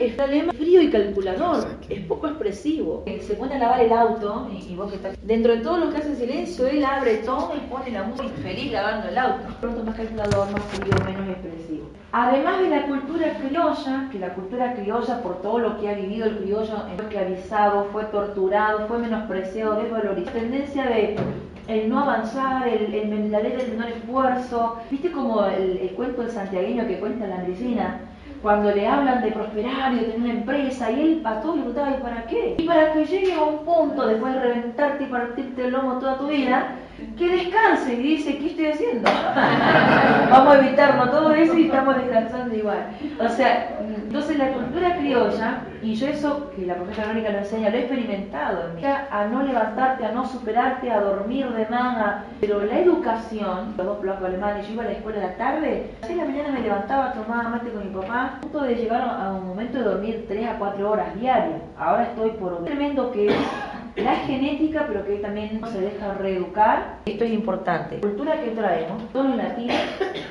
Está lema frío y calculador, es poco expresivo. Eh, Se pone a lavar el auto y, y vos que estás dentro de todo lo que hace silencio, él abre todo y pone la música feliz lavando el auto. Pronto más calculador, más frío, menos expresivo. Además de la cultura criolla, que la cultura criolla por todo lo que ha vivido el criollo fue esclavizado, fue torturado, fue menospreciado, desvalorizado. Tendencia de el no avanzar, el, el, la ley del menor esfuerzo. ¿Viste como el, el cuento del santiagueño que cuenta la medicina? Cuando le hablan de prosperar y de tener una empresa, y él todo le preguntaba, ¿y para qué? Y para que llegues a un punto, después de reventarte y partirte el lomo toda tu vida, que descanse y dice, ¿qué estoy haciendo? Vamos a evitarnos todo eso y estamos descansando igual. O sea, entonces la cultura criolla, y yo eso que la profesora Verónica lo enseña, lo he experimentado, a no levantarte, a no superarte, a dormir de más, pero la educación, los dos alemanes, yo iba a la escuela de la tarde, a las de la mañana me levantaba, tomaba mate con mi papá, a punto de llegar a un momento de dormir 3 a 4 horas diarias. Ahora estoy por un tremendo que la genética, pero que también se deja reeducar. Esto es importante. Cultura que traemos, todos los latinos,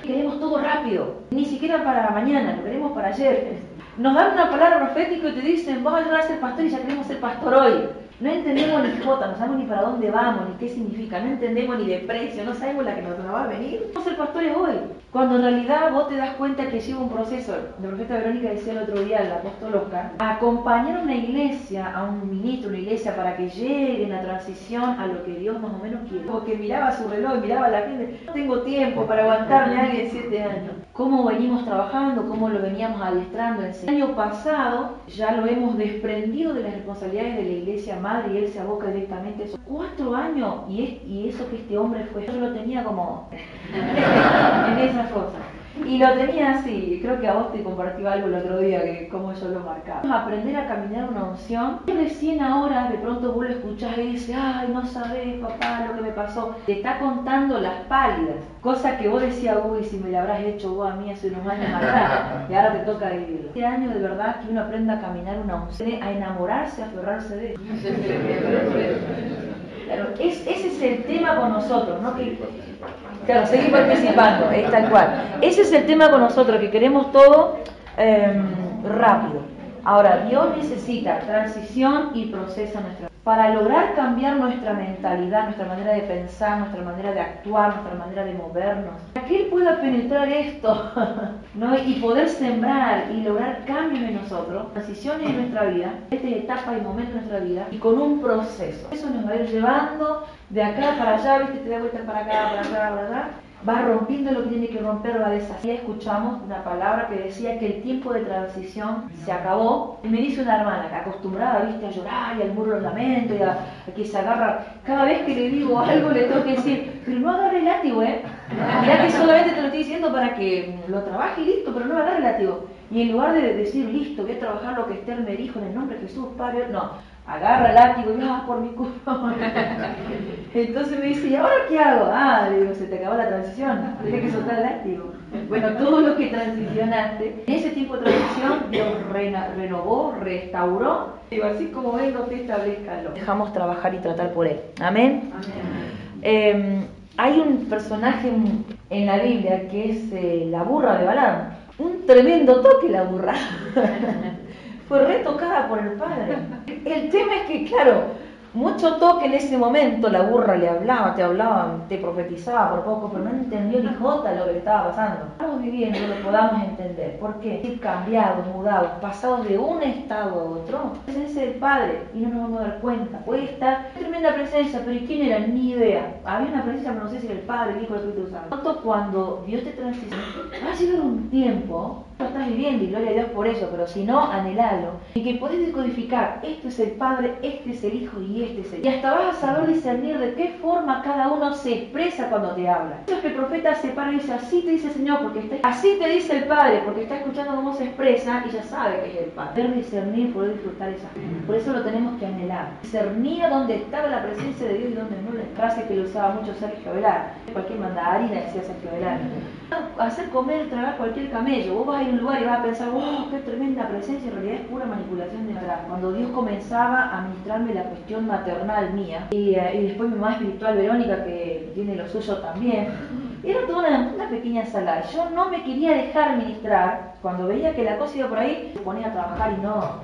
queremos todo rápido, ni siquiera para mañana, lo queremos para ayer. Nos dan una palabra profética y te dicen, a llegar a ser pastor y ya queremos ser pastor hoy. No entendemos ni jota, no sabemos ni para dónde vamos, ni qué significa, no entendemos ni de precio, no sabemos la que nos va a venir. Vamos a ser pastores hoy. Cuando en realidad vos te das cuenta que lleva un proceso, la profeta Verónica decía el otro día, el apóstol Oscar, acompañar a una iglesia, a un ministro, una iglesia, para que llegue en la transición a lo que Dios más o menos quiere. Porque miraba su reloj, miraba a la gente, no tengo tiempo para aguantarme a alguien siete años. Cómo venimos trabajando, cómo lo veníamos adiestrando. El año pasado ya lo hemos desprendido de las responsabilidades de la iglesia madre y él se aboca directamente a eso. Cuatro años y, es, y eso que este hombre fue, yo lo tenía como en cosas. Y lo tenía así, creo que a vos te compartí algo el otro día, que cómo yo lo marcaba. Aprender a caminar una unción. Y recién ahora de pronto vos lo escuchás y dices, ay, no sabés, papá, lo que me pasó. Te está contando las pálidas, cosa que vos decías, uy, si me la habrás hecho vos a mí hace unos años atrás, y ahora te toca vivirlo. Este año de verdad que uno aprenda a caminar una unción, a enamorarse, a aferrarse de eso. Claro, es, ese es el tema con nosotros, ¿no? Que, claro, seguir participando, es tal cual. Ese es el tema con nosotros, que queremos todo eh, rápido. Ahora, Dios necesita transición y proceso nuestra para lograr cambiar nuestra mentalidad, nuestra manera de pensar, nuestra manera de actuar, nuestra manera de movernos. Para que Él pueda penetrar esto ¿no? y poder sembrar y lograr cambios en nosotros, transiciones en nuestra vida, esta etapa y momento de nuestra vida, y con un proceso. Eso nos va a ir llevando de acá para allá, ¿viste? Te da vueltas para acá, para allá, para allá va rompiendo lo que tiene que romper, va deshaciendo. Escuchamos una palabra que decía que el tiempo de transición se acabó. Y me dice una hermana que acostumbrada, viste, a llorar y al muro de lamento y a, que se agarra. Cada vez que le digo algo le tengo que decir, pero no agarre el látigo, ¿eh? Mirá que solamente te lo estoy diciendo para que lo trabaje y listo, pero no agarre el látigo. Y en lugar de decir, listo, voy a trabajar lo que Esther me dijo en el nombre de Jesús, Padre, no, agarra el látigo y ah, por mi culpa. Entonces me dice, ¿y ahora qué hago? Ah, le digo, se te acabó la transición, tienes que soltar el látigo. Bueno, todo lo que transicionaste, en ese tiempo de transición, Dios renovó, restauró. Digo, así como vengo, te establezcalo. Dejamos trabajar y tratar por él. Amén. Amén. Eh, hay un personaje en la Biblia que es eh, la burra de Balaam. Un tremendo toque la burra. Fue retocada por el padre. El tema es que, claro, mucho toque en ese momento, la burra le hablaba, te hablaba, te profetizaba por poco, pero no entendió ni jota lo que le estaba pasando. Estamos viviendo lo podamos entender. ¿Por qué? Ir cambiados, mudados, pasados de un estado a otro. Presencia del Padre y no nos vamos a dar cuenta. Puede estar tremenda presencia, pero ¿y quién era? Ni idea. Había una presencia, pero no sé si era el Padre, el Hijo, el Espíritu Santo. Cuando Dios te transiciona, va a un tiempo lo estás viviendo y gloria a Dios por eso, pero si no, anhelalo. Y que podés decodificar, este es el Padre, este es el Hijo y este es el Y hasta vas a saber discernir de qué forma cada uno se expresa cuando te habla. Eso es que el profeta se para y dice, así te dice el Señor, porque está... así te dice el Padre, porque está escuchando cómo se expresa y ya sabe que es el Padre. Poder discernir, poder disfrutar esa. Por eso lo tenemos que anhelar. Discernir dónde estaba la presencia de Dios y dónde no. La frase que lo usaba mucho Sergio Velar. Cualquier mandarina decía Sergio Velar. Hacer comer, tragar cualquier camello. Vos vas a ir a un lugar y vas a pensar, oh, qué tremenda presencia, en realidad es pura manipulación de atrás. Cuando Dios comenzaba a ministrarme la cuestión maternal mía, y, y después mi mamá espiritual Verónica, que tiene lo suyo también, Era toda una, una, pequeña sala. Yo no me quería dejar ministrar. Cuando veía que la cosa iba por ahí, me ponía a trabajar y no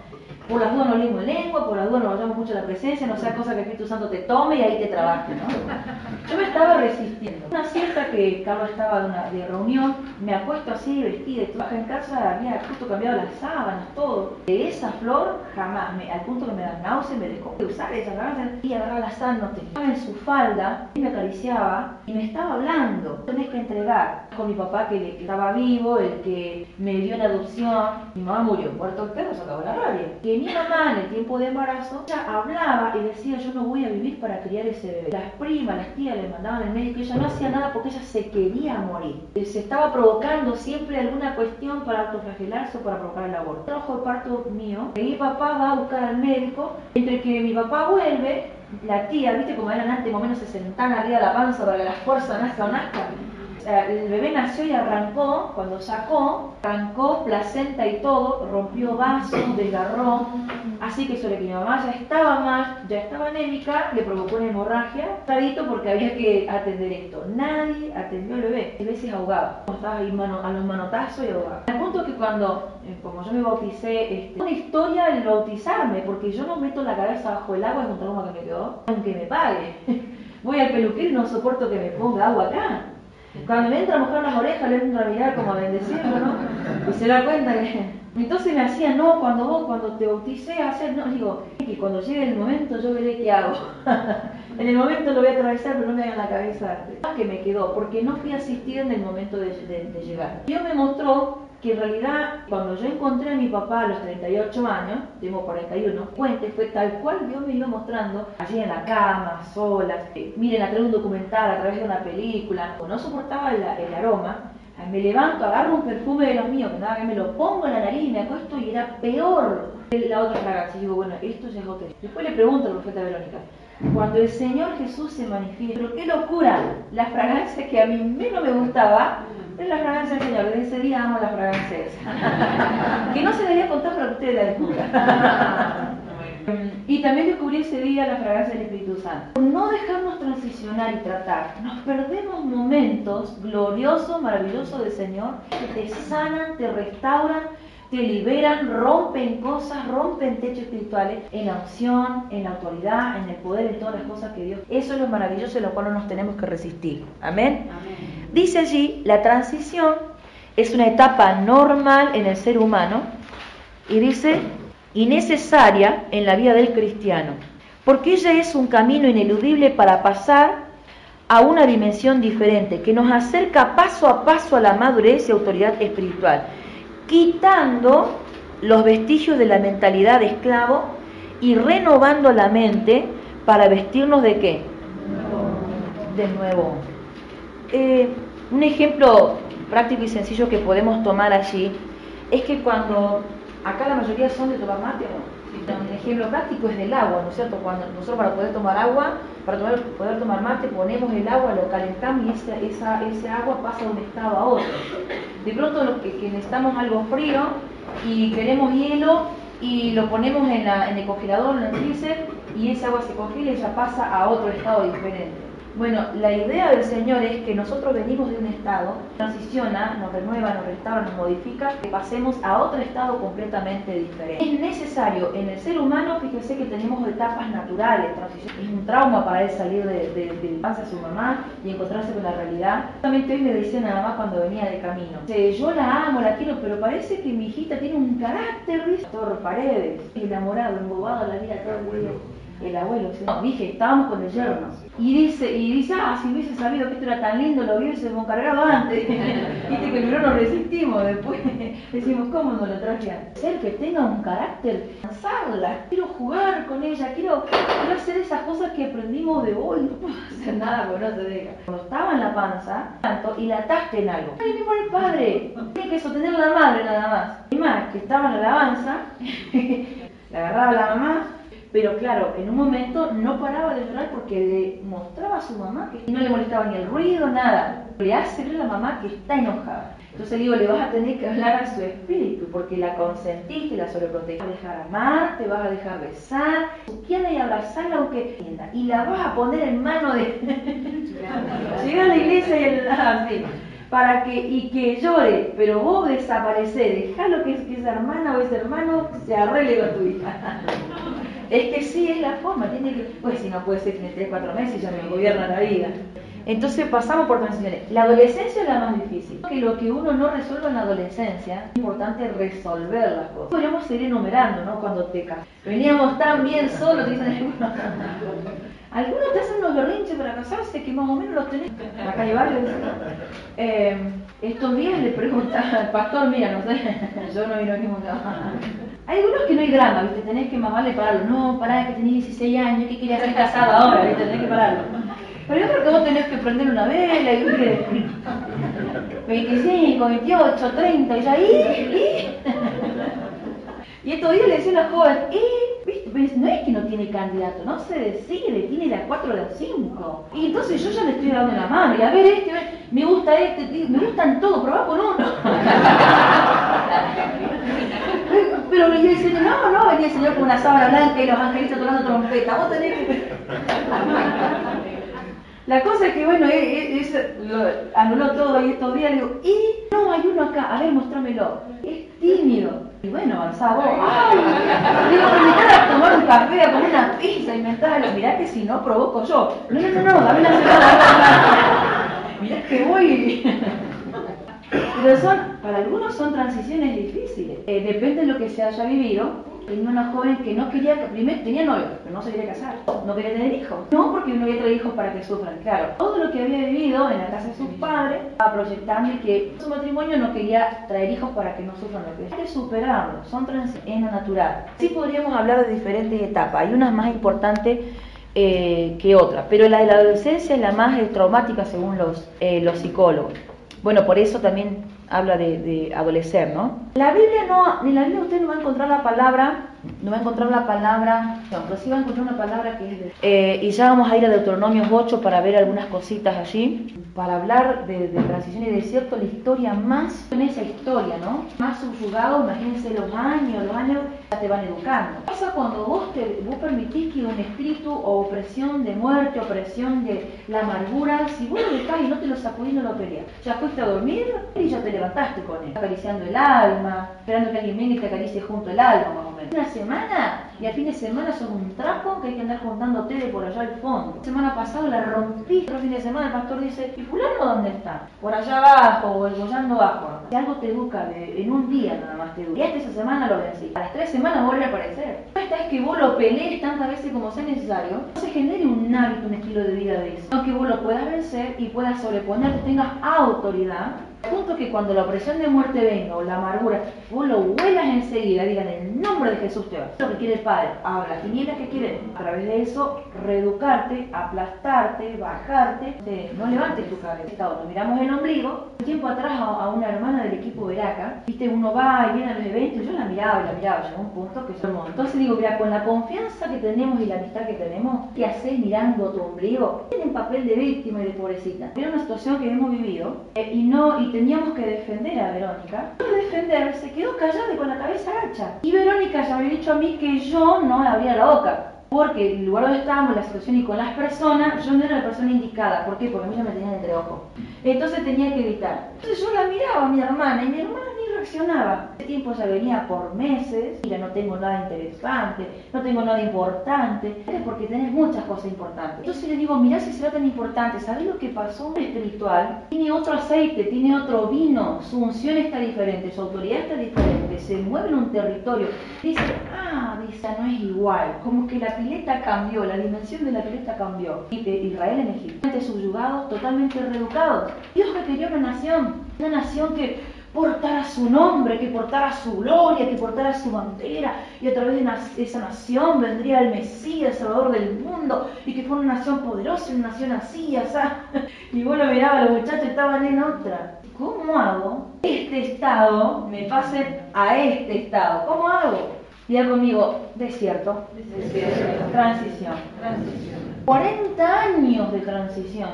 por las dudas no lengua en lengua, por las dudas no vayamos mucho a la presencia, no sea cosa que el Espíritu Santo te tome y ahí te trabaje, ¿no? Yo me estaba resistiendo. Una cierta que Carlos estaba de, una, reunión, me acuesto así, vestida y. En casa había justo cambiado las sábanas, todo. De esa flor, jamás, al punto que me da náusea, me dejó de usar esa sábana y agarrar las sábanas, estaba en su falda, y me acariciaba y me estaba hablando. Tenés que entregar. Con mi papá que, estaba vivo, el que me dio la adopción, mi mamá murió, muerto el perro, se acabó la rabia mi mamá en el tiempo de embarazo ya hablaba y decía yo no voy a vivir para criar ese bebé. Las primas, las tías le mandaban al médico y ella no hacía nada porque ella se quería morir. Se estaba provocando siempre alguna cuestión para autoflagelarse o para provocar el aborto. Trabajo de parto mío, mi papá va a buscar al médico, entre que mi papá vuelve, la tía, viste como eran antes, más o menos se sentaban arriba de la panza para que la fuerza nazca o nazca el bebé nació y arrancó, cuando sacó, arrancó placenta y todo, rompió vasos, desgarró, así que sobre que mi mamá ya estaba mal, ya estaba anémica, le provocó una hemorragia, tardito porque había que atender esto. Nadie atendió al bebé, a veces ahogaba, estaba ahí mano, a los manotazos y ahogaba. Al punto que cuando, eh, como yo me bauticé, este, una historia el bautizarme, porque yo no meto la cabeza bajo el agua, es un trauma que me quedó, aunque me pague. Voy al peluquero y no soporto que me ponga agua acá. Cuando me entra a mojar las orejas, le entro a mirar como a bendecirlo, ¿no? Y se da cuenta que... Entonces me hacía, no, cuando vos, cuando te bauticé, hacer, no, digo, que cuando llegue el momento yo veré qué hago. en el momento lo voy a atravesar, pero no me hagan la cabeza. Que me quedó, porque no fui asistida en el momento de, de llegar. Dios me mostró que en realidad cuando yo encontré a mi papá a los 38 años, tengo 41, cuente, fue tal cual Dios me iba mostrando, allí en la cama, sola, miren, a través de un documental, a través de una película, no soportaba el, aroma, me levanto, agarro un perfume de los míos, que nada, que me lo pongo en la nariz y me acuesto y era peor la otra fragancia. Y digo, bueno, esto ya es otro. Después le pregunto a la profeta Verónica, cuando el Señor Jesús se manifiesta, pero qué locura, la fragancia que a mí menos me gustaba, es la fragancia del Señor. Desde ese día amo las fragancias. que no se debería contar que ustedes la descubran. y también descubrí ese día la fragancia del Espíritu Santo. No dejarnos transicionar y tratar, nos perdemos momentos gloriosos, maravillosos del Señor que te sanan, te restauran, te liberan, rompen cosas, rompen techos espirituales en la unción, en la autoridad, en el poder, en todas las cosas que Dios. Eso es lo maravilloso en lo cual no nos tenemos que resistir. Amén. Dice allí, la transición es una etapa normal en el ser humano y dice, y necesaria en la vida del cristiano, porque ella es un camino ineludible para pasar a una dimensión diferente, que nos acerca paso a paso a la madurez y autoridad espiritual quitando los vestigios de la mentalidad de esclavo y renovando la mente para vestirnos de qué? De nuevo. Eh, un ejemplo práctico y sencillo que podemos tomar allí es que cuando acá la mayoría son de tomar mate, un ejemplo práctico es del agua, ¿no es cierto? Cuando nosotros para poder tomar agua, para poder tomar mate, ponemos el agua, lo calentamos y esa, esa, ese agua pasa de un estado a otro. De pronto los que, necesitamos algo frío y queremos hielo y lo ponemos en el congelador, en el freezer y esa agua se congela y ya pasa a otro estado diferente. Bueno, la idea del Señor es que nosotros venimos de un estado, transiciona, nos renueva, nos restaura, nos modifica, que pasemos a otro estado completamente diferente. Es necesario, en el ser humano, fíjese que tenemos etapas naturales, es un trauma para él salir de, de, de de su mamá y encontrarse con la realidad. Justamente hoy me decía nada más cuando venía de camino. Yo la amo, la quiero, pero parece que mi hijita tiene un carácter, Torre Paredes, enamorado, embobado la vida todo el día el abuelo, no, dije, estábamos con el yerno. Y dice, y dice, ah, si hubiese sabido que esto era tan lindo, lo hubiésemos cargado antes. Viste que no nos resistimos después. Decimos, ¿cómo no lo traje antes? Ser que tenga un carácter, cansarla, quiero jugar con ella, quiero, hacer esas cosas que aprendimos de hoy, no puedo hacer nada porque no se deja. Cuando estaba en la panza, tanto, y la ataste en algo. Ay, por el padre, tiene que sostener la madre nada más. Y más, que estaba en la alabanza, la agarraba la mamá, Pero claro, en un momento no paraba de llorar porque le mostraba a su mamá que no le molestaba ni el ruido, nada. Le hace ver a la mamá que está enojada. Entonces digo, le vas a tener que hablar a su espíritu porque la consentiste, la sobreprotegiste. Te vas a dejar amar, te vas a dejar besar, quiere y abrazarla aunque y la vas a poner en mano de... Llega a la iglesia y el... así para que, y que llore, pero vos desaparecés, dejalo que, que esa hermana o ese hermano se arregle con tu hija. Es que sí, es la forma, tiene que, pues si no puede ser que en 3, 4 meses ya me gobierna la vida. Entonces pasamos por transiciones. La adolescencia es la más difícil. Que lo que uno no resuelve en la adolescencia, es importante resolver las cosas. Podríamos seguir enumerando, ¿no? Cuando te casas. Veníamos tan bien solos, dicen algunos te hacen unos berrinches para casarse que más o menos los tenés. Acá hay varios. Estos días le pregunta al pastor, mira, no sé, yo no vino ningún Hay algunos que no hay drama, ¿viste? Tenés que más vale pararlo. No, pará, que tenés 16 años, que querías ser casado ahora, ¿viste? Tenés que pararlo. Pero yo creo que vos tenés que prender una vela y 25, 28, 30, y ya, ¿y? Y estos días le decía a la joven, ¿viste? no es que no tiene candidato, no se decide, tiene las 4 o las 5. Y entonces yo ya le estoy dando la mano, y a ver este, me gusta este, me gustan todos, probá con uno. Venía el Señor, no, no, venía el Señor con una sábana blanca y los angelitos tocando trompeta, vos tenés que... La cosa es que, bueno, es, lo, anuló todo ahí estos días, le digo, y no, hay uno acá, a ver, mostrámelo. Es tímido. Y bueno, avanzaba vos. ¡Ay! Digo, me a tomar un café, a comer una pizza, y me lo mirá que si no provoco yo. No, no, no, no, dame la semana. Mirá que voy. Pero son, para algunos son transiciones difíciles. Eh, depende de lo que se haya vivido Tenía una joven que no quería, primero tenía novio, pero no se quería casar, no quería tener hijos. No porque no había traído hijos para que sufran, claro. Todo lo que había vivido en la casa de sus padres, estaba proyectando que su matrimonio no quería traer hijos para que no sufran lo que Hay que superarlo, son transiciones, es natural. Sí podríamos hablar de diferentes etapas, hay unas más importantes eh, que otras, pero la de la adolescencia es la más traumática según los, eh, los psicólogos. Bueno, por eso también habla de, de, adolecer, ¿no? La Biblia no, en la Biblia usted no va a encontrar la palabra, no va a encontrar la palabra, no, pero sí va a encontrar una palabra que es de... Eh, y ya vamos a ir a Deuteronomio 8 para ver algunas cositas allí, para hablar de, de transición y desierto, la historia más, en esa historia, ¿no? Más subyugado, imagínense los años, los años ya te van educando. ¿Qué pasa cuando vos, te, vos permitís que un espíritu o opresión de muerte, opresión de la amargura, si vos lo dejás y no te lo sacudís, no lo peleas, ya fuiste a dormir y ya te levantaste con él, acariciando el alma, esperando que alguien venga y te acaricie junto el alma, más o menos. Una semana y al fin de semana son un trapo que hay que andar juntándote de por allá al fondo. La semana pasada la rompí, otro fin de semana el pastor dice, ¿y fulano dónde está? Por allá abajo o abajo. Si algo te educa en un día nada más te educa. Y hasta esa semana lo vencí. A las tres semanas vuelve a aparecer. Esta es que vos lo pelees tantas veces como sea necesario, no se genere un hábito, un estilo de vida de eso. No que vos lo puedas vencer y puedas sobreponerte, tengas autoridad punto que cuando la opresión de muerte venga o la amargura, vos lo huelas enseguida, digan en el nombre de Jesús te va. Lo que quiere el Padre. Ahora, las tinieblas que quiere, a través de eso, reeducarte, aplastarte, bajarte, no levantes tu cabeza. Nos miramos el ombligo. Un tiempo atrás a, una hermana del equipo Veraca, viste, uno va y viene a los eventos, yo la miraba y la miraba, llegó un punto que yo Entonces digo, mira, con la confianza que tenemos y la amistad que tenemos, ¿qué haces mirando tu ombligo? Tienen papel de víctima y de pobrecita. Era una situación que hemos vivido eh, y no y teníamos que defender a Verónica. Para defender, se quedó callada y con la cabeza ancha. Y Verónica ya había dicho a mí que yo no abría la boca. Porque el lugar donde estábamos, la situación y con las personas, yo no era la persona indicada. ¿Por qué? Porque a mí ya me tenían entre ojos. Entonces tenía que evitar. Entonces yo la miraba a mi hermana y mi hermana reaccionaba. Ese tiempo ya venía por meses, mira, no tengo nada interesante, no tengo nada importante, es porque tenés muchas cosas importantes. Entonces le digo, mira si será tan importante, ¿sabes lo que pasó? Un espiritual tiene otro aceite, tiene otro vino, su unción está diferente, su autoridad está diferente, se mueve en un territorio. Dice, ah, dice, no es igual, como que la pileta cambió, la dimensión de la pileta cambió. Israel en Egipto, subyugados, totalmente reeducados. Dios que quería una nación, una nación que portara su nombre, que portara su gloria, que portara su bandera, y a través de esa nación vendría el Mesías, el Salvador del mundo, y que fuera una nación poderosa, una nación así, así. Y bueno, miraba, los muchachos estaban en otra. ¿Cómo hago? Este estado me pase a este estado. ¿Cómo hago? Diga conmigo, desierto. Desierto. Transición. Transición. 40 años de transición.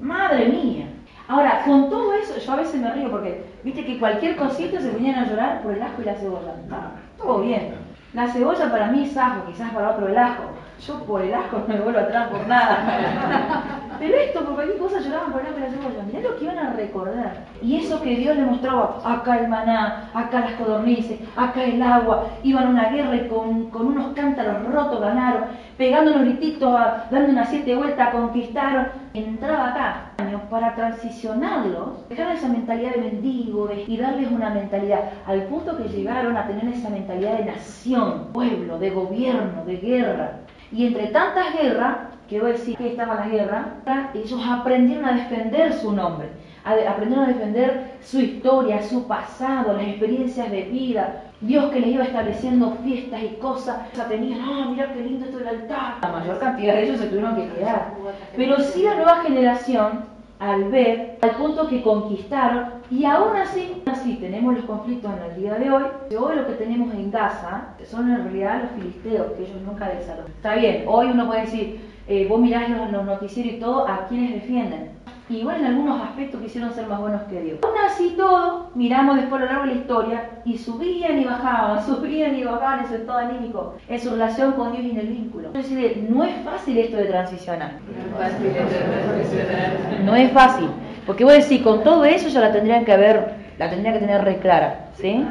Madre mía. Ahora, con todo eso, yo a veces me río porque, viste que cualquier cosita se venían a llorar por el ajo y la cebolla. Ah, todo bien. La cebolla para mí es ajo, quizás para otro el ajo. Yo por el ajo no me vuelvo atrás por nada. Pero esto, por cualquier cosa lloraban por el ajo y la cebolla. Mirá lo que iban a recordar. Y eso que Dios le mostraba, acá el maná, acá las codornices, acá el agua. Iban a una guerra y con, con unos cántaros rotos ganaron, pegando unos grititos, dando unas siete vueltas, conquistaron. Entraba acá para transicionarlos, dejar esa mentalidad de mendigo y darles una mentalidad, al punto que llegaron a tener esa mentalidad de nación, pueblo, de gobierno, de guerra. Y entre tantas guerras, a decir que estaba la guerra, ellos aprendieron a defender su nombre, aprendieron a defender su historia, su pasado, las experiencias de vida. Dios que les iba estableciendo fiestas y cosas, sea, tenían, ah, mira qué lindo esto del altar. La mayor cantidad de ellos se tuvieron que quedar. Pero sí la nueva generación, al ver, al punto que conquistaron, y aún así, así tenemos los conflictos en el día de hoy. Hoy lo que tenemos en Gaza son en realidad los filisteos, que ellos nunca desarrollaron. Está bien, hoy uno puede decir, eh, vos mirás los, los noticieros y todo, a quienes defienden. Y igual en algunos aspectos quisieron ser más buenos que Dios. Aún así todo, miramos después a lo largo de la historia y subían y bajaban, subían y bajaban en su estado anímico, en su relación con Dios y en el vínculo. Es decir, no es fácil esto de transicionar. No es fácil. No es fácil, porque vos decís, con todo eso ya la tendrían que haber, la tendrían que tener re clara, ¿sí?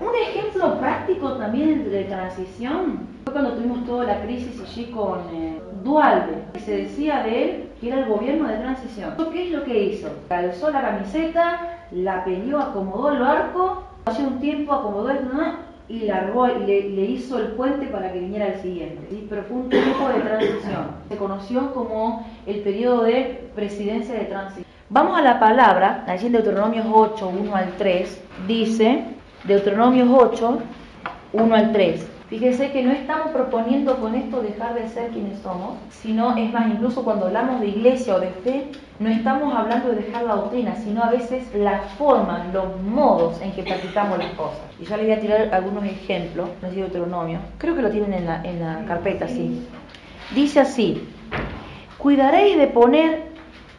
Un ejemplo práctico también de transición fue cuando tuvimos toda la crisis allí con eh, Dualde, que se decía de él que era el gobierno de transición. ¿Qué es lo que hizo? Calzó la camiseta, la peleó, acomodó el barco, hace un tiempo acomodó el y y le, hizo el puente para que viniera el siguiente. Pero fue un tiempo de transición. Se conoció como el periodo de presidencia de transición. Vamos a la palabra, allí en Deuteronomios 8, 1 al 3, dice, Deuteronomios 8, 1 al 3. Fíjese que no estamos proponiendo con esto dejar de ser quienes somos, sino, es más, incluso cuando hablamos de iglesia o de fe, no estamos hablando de dejar la doctrina, sino a veces la forma, los modos en que practicamos las cosas. Y ya les voy a tirar algunos ejemplos, no sé Deuteronomio, creo que lo tienen en la, en la carpeta, sí. Dice así, cuidaréis de poner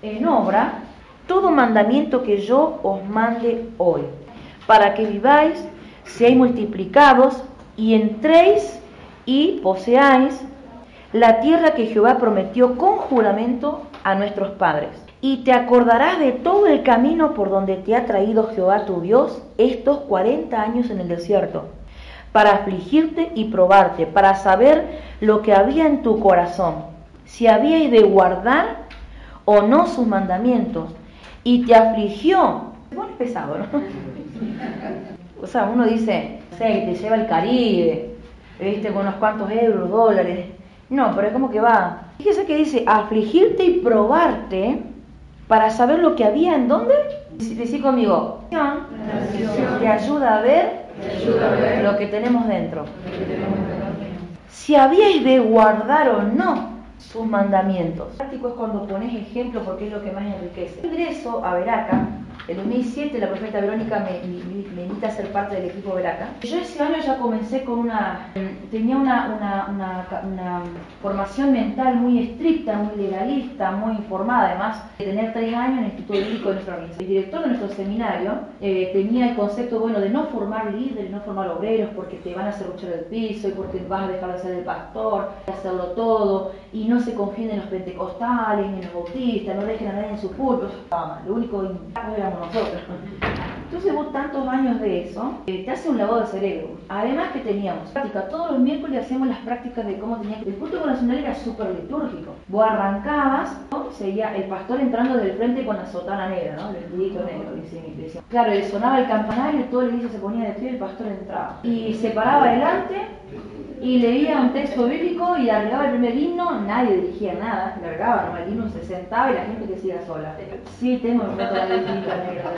en obra todo mandamiento que yo os mande hoy, para que viváis, seáis multiplicados y entréis y poseáis la tierra que Jehová prometió con juramento a nuestros padres. Y te acordarás de todo el camino por donde te ha traído Jehová tu Dios estos 40 años en el desierto, para afligirte y probarte, para saber lo que había en tu corazón, si habíais de guardar o no sus mandamientos. Y te afligió. Se pone pesado, ¿no? O sea, uno dice, te lleva el Caribe, viste, con unos cuantos euros, dólares. No, pero es como que va. Fíjese que dice, afligirte y probarte para saber lo que había en dónde. Decí conmigo, te ayuda a ver lo que tenemos dentro. Si habíais de guardar o no sus mandamientos. Práctico es cuando pones ejemplo porque es lo que más enriquece. Ingreso a Veraca. En 2007 la profeta Verónica me, invita a ser parte del equipo Veraca. Yo ese año ya comencé con una... Tenía una, una, formación mental muy estricta, muy legalista, muy informada además de tener tres años en el Instituto Bíblico de nuestra organización. El director de nuestro seminario eh, tenía el concepto bueno de no formar líderes, no formar obreros porque te van a hacer luchar el piso y porque vas a dejar de ser el pastor, hacerlo todo y no se confíen en los pentecostales ni en los bautistas, no dejen a nadie en su culto. Lo único intactos nosotros. Entonces vos tantos años de eso, eh, te hace un lavado de cerebro. Además que teníamos práctica, todos los miércoles hacíamos las prácticas de cómo tenía que... El culto nacional era súper litúrgico. Vos arrancabas, ¿no? seguía el pastor entrando del frente con la sotana negra, ¿no? El vestidito negro. dice mi iglesia. Claro, le sonaba el campanario, todo el iglesia se ponía de pie y el pastor entraba. Y se paraba adelante y leía un texto bíblico y largaba el primer himno, nadie dirigía nada, largaba nomás el himno, se sentaba y la gente que siga sola. Sí, tengo el método de la negra.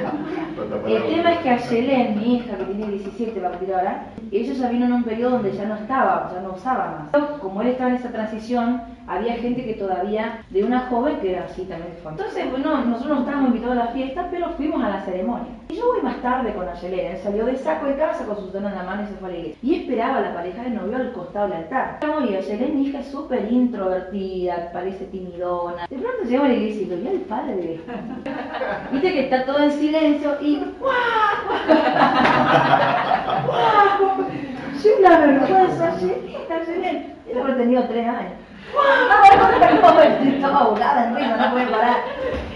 El tema es que a Yelén, mi hija que tiene 17, va a ahora, Ella ya vino en un periodo donde ya no estaba, ya no usaba más. Como él estaba en esa transición, había gente que todavía, de una joven que era así también de familia. Entonces, bueno, nosotros no estábamos invitados a la fiesta, pero fuimos a la ceremonia. Y yo voy más tarde con Ayelena, él salió de saco de casa con su tono en la mano y se fue a la iglesia. Y esperaba a la pareja de novio al costado del altar. Y Ayelena, mi hija, es súper introvertida, parece timidona. De pronto llegamos a la iglesia y lo vi al padre. Viste que está todo en silencio y ¡guau! ¡guau! Yo una vergüenza, Ayelena, Ayelena. Yo habré tenido tres años. Estaba ahogada no puede parar.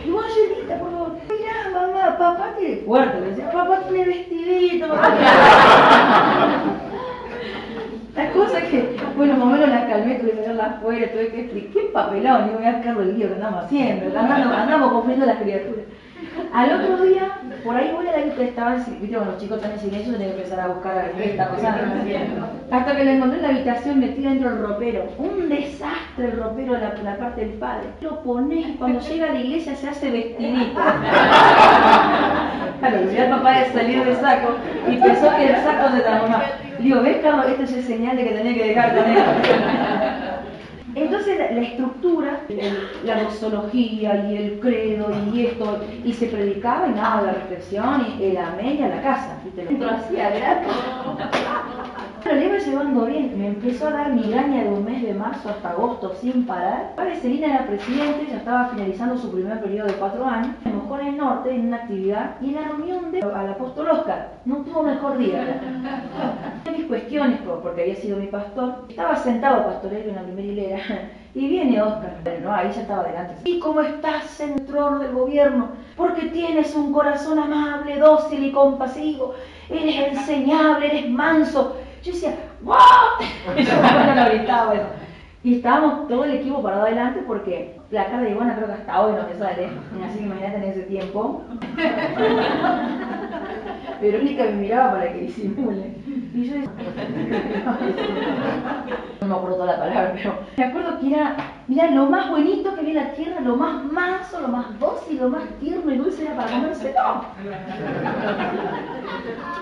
Y vos, Angelita, por favor, mirá, mamá, papá, qué fuerte. Le decía, papá tiene vestidito. La cosa es que, bueno, más o menos la calmé, tuve que sacarla afuera, tuve que explicar, qué papelón, y voy a el lío que andamos haciendo, andamos, andamos las criaturas. Al otro día, por ahí voy a la que estaban, viste, cuando los chicos están en silencio, tenés que empezar a buscar a ver qué está pasando. Hasta que la encontré en la habitación metida dentro del ropero. Un desastre el ropero, la, la parte del padre. Lo pones y cuando llega a la iglesia se hace vestidito. Claro, lo el papá de salir del saco y pensó que el saco de la mamá. Le digo, ¿ves, Carlos? Esta es el señal de que tenía que dejar con él. Entonces la, estructura, la doxología y el credo y esto, y se predicaba y nada, la reflexión y el amén y a la casa. ¿viste? Lo hacía gratis. Pero le iba llevando bien, me empezó a dar migraña de un mes de marzo hasta agosto sin parar. Padre Celina era presidente, ya estaba finalizando su primer periodo de cuatro años. En el norte en una actividad y en la reunión de, al apóstol Oscar. No tuvo mejor día. Mis cuestiones, por- porque había sido mi pastor. Estaba sentado pastorero en la primera hilera y viene Oscar. Pero no, ahí ya estaba delante. ¿Y cómo estás, centror del gobierno? Porque tienes un corazón amable, dócil y compasivo. Eres enseñable, eres manso. Yo decía, ¡wow! Y yo no gritaba eso. Y estábamos todo el equipo parado adelante porque la cara de Ivana creo que hasta hoy no me sale. Así que imagínate en ese tiempo. Verónica me miraba para que disimule. Y yo decía, no me acuerdo toda la palabra, pero me acuerdo que era, mira, lo más bonito que vi en la tierra, lo más manso, lo más dócil, lo más tierno y dulce era para comerse todo.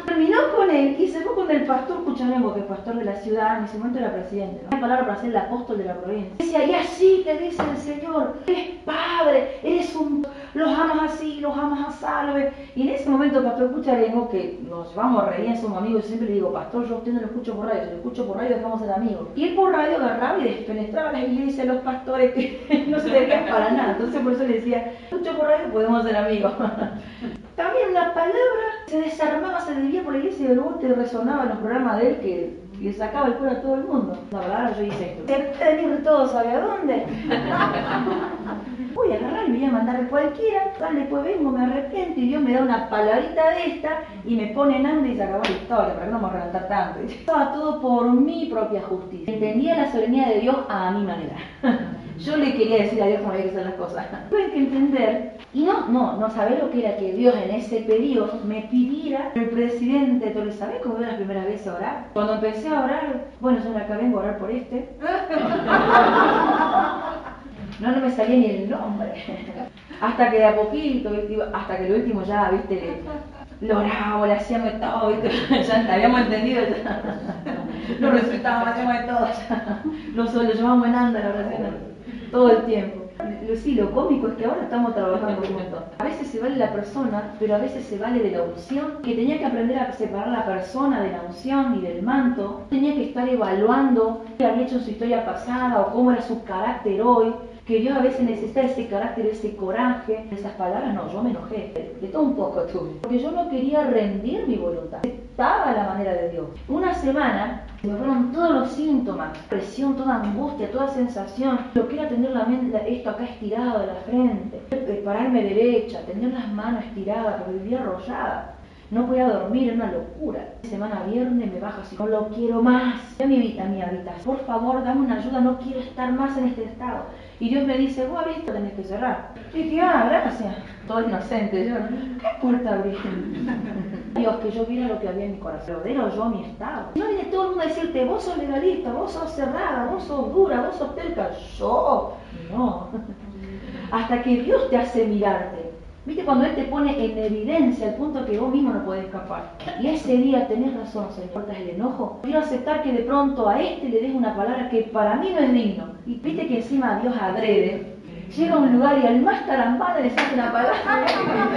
Terminó con él y se fue con el pastor Cuchalengo, que es pastor de la ciudad, en ese momento era presidente. ¿no? Una palabra para ser el apóstol de la provincia. Decía, y así te dice el Señor, eres padre, eres un... Los amas así, los amas a salve. Y en ese momento el pastor Cuchalengo, que nos llevamos re bien, somos amigos, yo siempre le digo, pastor, yo a usted no lo escucho por radio, si lo escucho por radio dejamos ser amigos. Y él por radio agarraba y despenetraba las iglesias, los pastores, no se debían para nada. Entonces por eso le decía, escucho por radio, podemos ser amigos. También la palabra se desarmaba, se desvía por la iglesia y de luego te resonaba en los programas de él que le sacaba el cuero a todo el mundo. La palabra yo hice esto. Se venir todo sabe a dónde. Voy a agarrar y voy a mandar a cualquiera, tal, después vengo, me arrepiento y Dios me da una palabrita de esta y me pone en hambre y se acabó la historia, para que no vamos a reventar tanto. Estaba todo por mi propia justicia. Entendía la soberanía de Dios a mi manera. Yo le quería decir a Dios cómo había que hacer las cosas. Tuve que entender, y no, no, no sabés lo que era que Dios en ese periodo me pidiera el presidente, ¿tú le sabés cómo iba la primera vez a orar? Cuando empecé a orar, bueno, yo acá vengo a orar por este. No, no me salía ni el nombre. Hasta que de a poquito, hasta que lo último ya, viste, lo oraba, le hacíamos todo, viste, ya habíamos entendido, ya. lo resultábamos, hacíamos de todo, ya. Lo, lo llevamos en anda la oración todo el tiempo. Lo, sí, lo cómico es que ahora estamos trabajando juntos. A veces se vale la persona, pero a veces se vale de la unción. Que tenía que aprender a separar la persona de la unción y del manto. Tenía que estar evaluando qué había hecho en su historia pasada o cómo era su carácter hoy. Que Dios a veces necesita ese carácter, ese coraje. Esas palabras, no, yo me enojé. De, todo un poco tuve. Porque yo no quería rendir mi voluntad. Estaba la manera de Dios. Una semana me fueron todos los síntomas, presión, toda angustia, toda sensación, lo que tener la mente, esto acá estirado de la frente, eh, pararme derecha, tener las manos estiradas, porque vivía arrollada. No podía dormir, era una locura. Semana viernes me bajo así, no lo quiero más. Ve a mi, a mi habitación, por favor, dame una ayuda, no quiero estar más en este estado. Y Dios me dice, vos visto, tenés que cerrar. Y dije, ah, gracias. Todo inocente, yo, ¿qué puerta abrí? Dios, que yo viera lo que había en mi corazón. Era yo mi estado. No viene todo el mundo a decirte, vos sos legalista, vos sos cerrada, vos sos dura, vos sos terca. Yo, no. Hasta que Dios te hace mirarte ¿Viste cuando Él te pone en evidencia al punto que vos mismo no podés escapar? Y ese día tenés razón, se le importa el enojo. Quiero aceptar que de pronto a este le des una palabra que para mí no es digno. Y viste que encima Dios adrede. Llega a un lugar y al más tarambana le saca una palabra.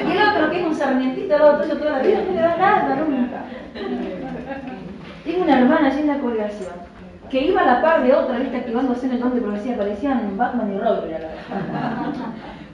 Y el otro que es un sarmientito al otro, yo toda la vida no le da nada nunca. Tengo una hermana allí en la congregación que iba a la par de otra, viste, activándose en el don de profecía, parecían Batman y Robin.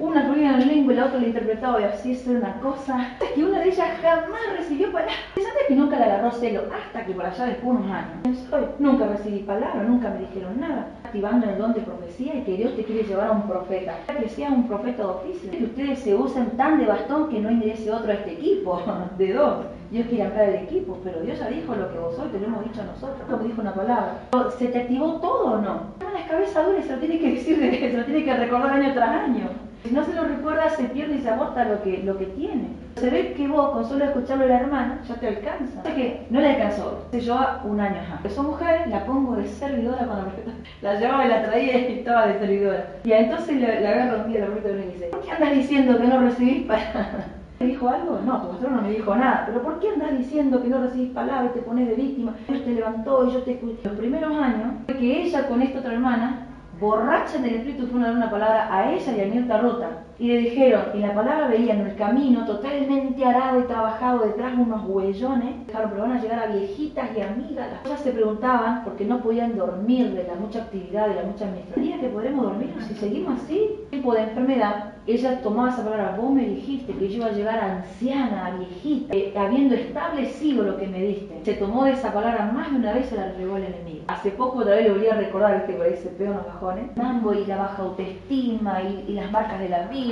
La. Una corría en lengua y la otra le interpretaba y así es una cosa. Y una de ellas jamás recibió palabra. Pensate que nunca le agarró celo, hasta que por allá después de unos años. Nunca recibí palabra, nunca me dijeron nada. Activando el don de profecía y que Dios te quiere llevar a un profeta. Que seas un profeta de oficio. Que ustedes se usen tan de bastón que no ingrese otro a este equipo, de dos. Dios quiere ampliar el equipo, pero Dios ya dijo lo que vos sois, te lo hemos dicho a nosotros. Como dijo una palabra. ¿Se te activó todo o no? La cabeza dura se lo tiene que decir, se lo tiene que recordar año tras año. Si no se lo recuerda, se pierde y se aborta lo que, lo que tiene. Se ve que vos, con solo escucharlo de la hermana, ya te alcanza. O que no le alcanzó. Yo un año ajá. Esa mujer la pongo de servidora cuando la llevaba y la traía y estaba de servidora. Y entonces le, le agarro un día la ruta y dice, ¿por qué andas diciendo que no recibís palabra? ¿Me dijo algo? No, tu pastor no me dijo nada. ¿Pero por qué andas diciendo que no recibís palabra y te pones de víctima? Dios te levantó y yo te escuché. Los primeros años fue que ella con esta otra hermana borracha del Espíritu fue una palabra a ella y a Mirta Rota. Y le dijeron, y la palabra veían el camino totalmente arado y trabajado detrás de unos huellones. Dejaron, pero van a llegar a viejitas y amigas. Las cosas se preguntaban porque no podían dormir de la mucha actividad, de la mucha administración. que podremos dormir si seguimos así? Tipo de enfermedad. Ella tomaba esa palabra, vos me dijiste que yo iba a llegar anciana, a viejita, eh, habiendo establecido lo que me diste. Se tomó de esa palabra más de una vez se la regó el enemigo. Hace poco otra vez le volví a recordar, que por ahí se pegó unos bajones. Mambo y la baja autoestima y, y las marcas de la vida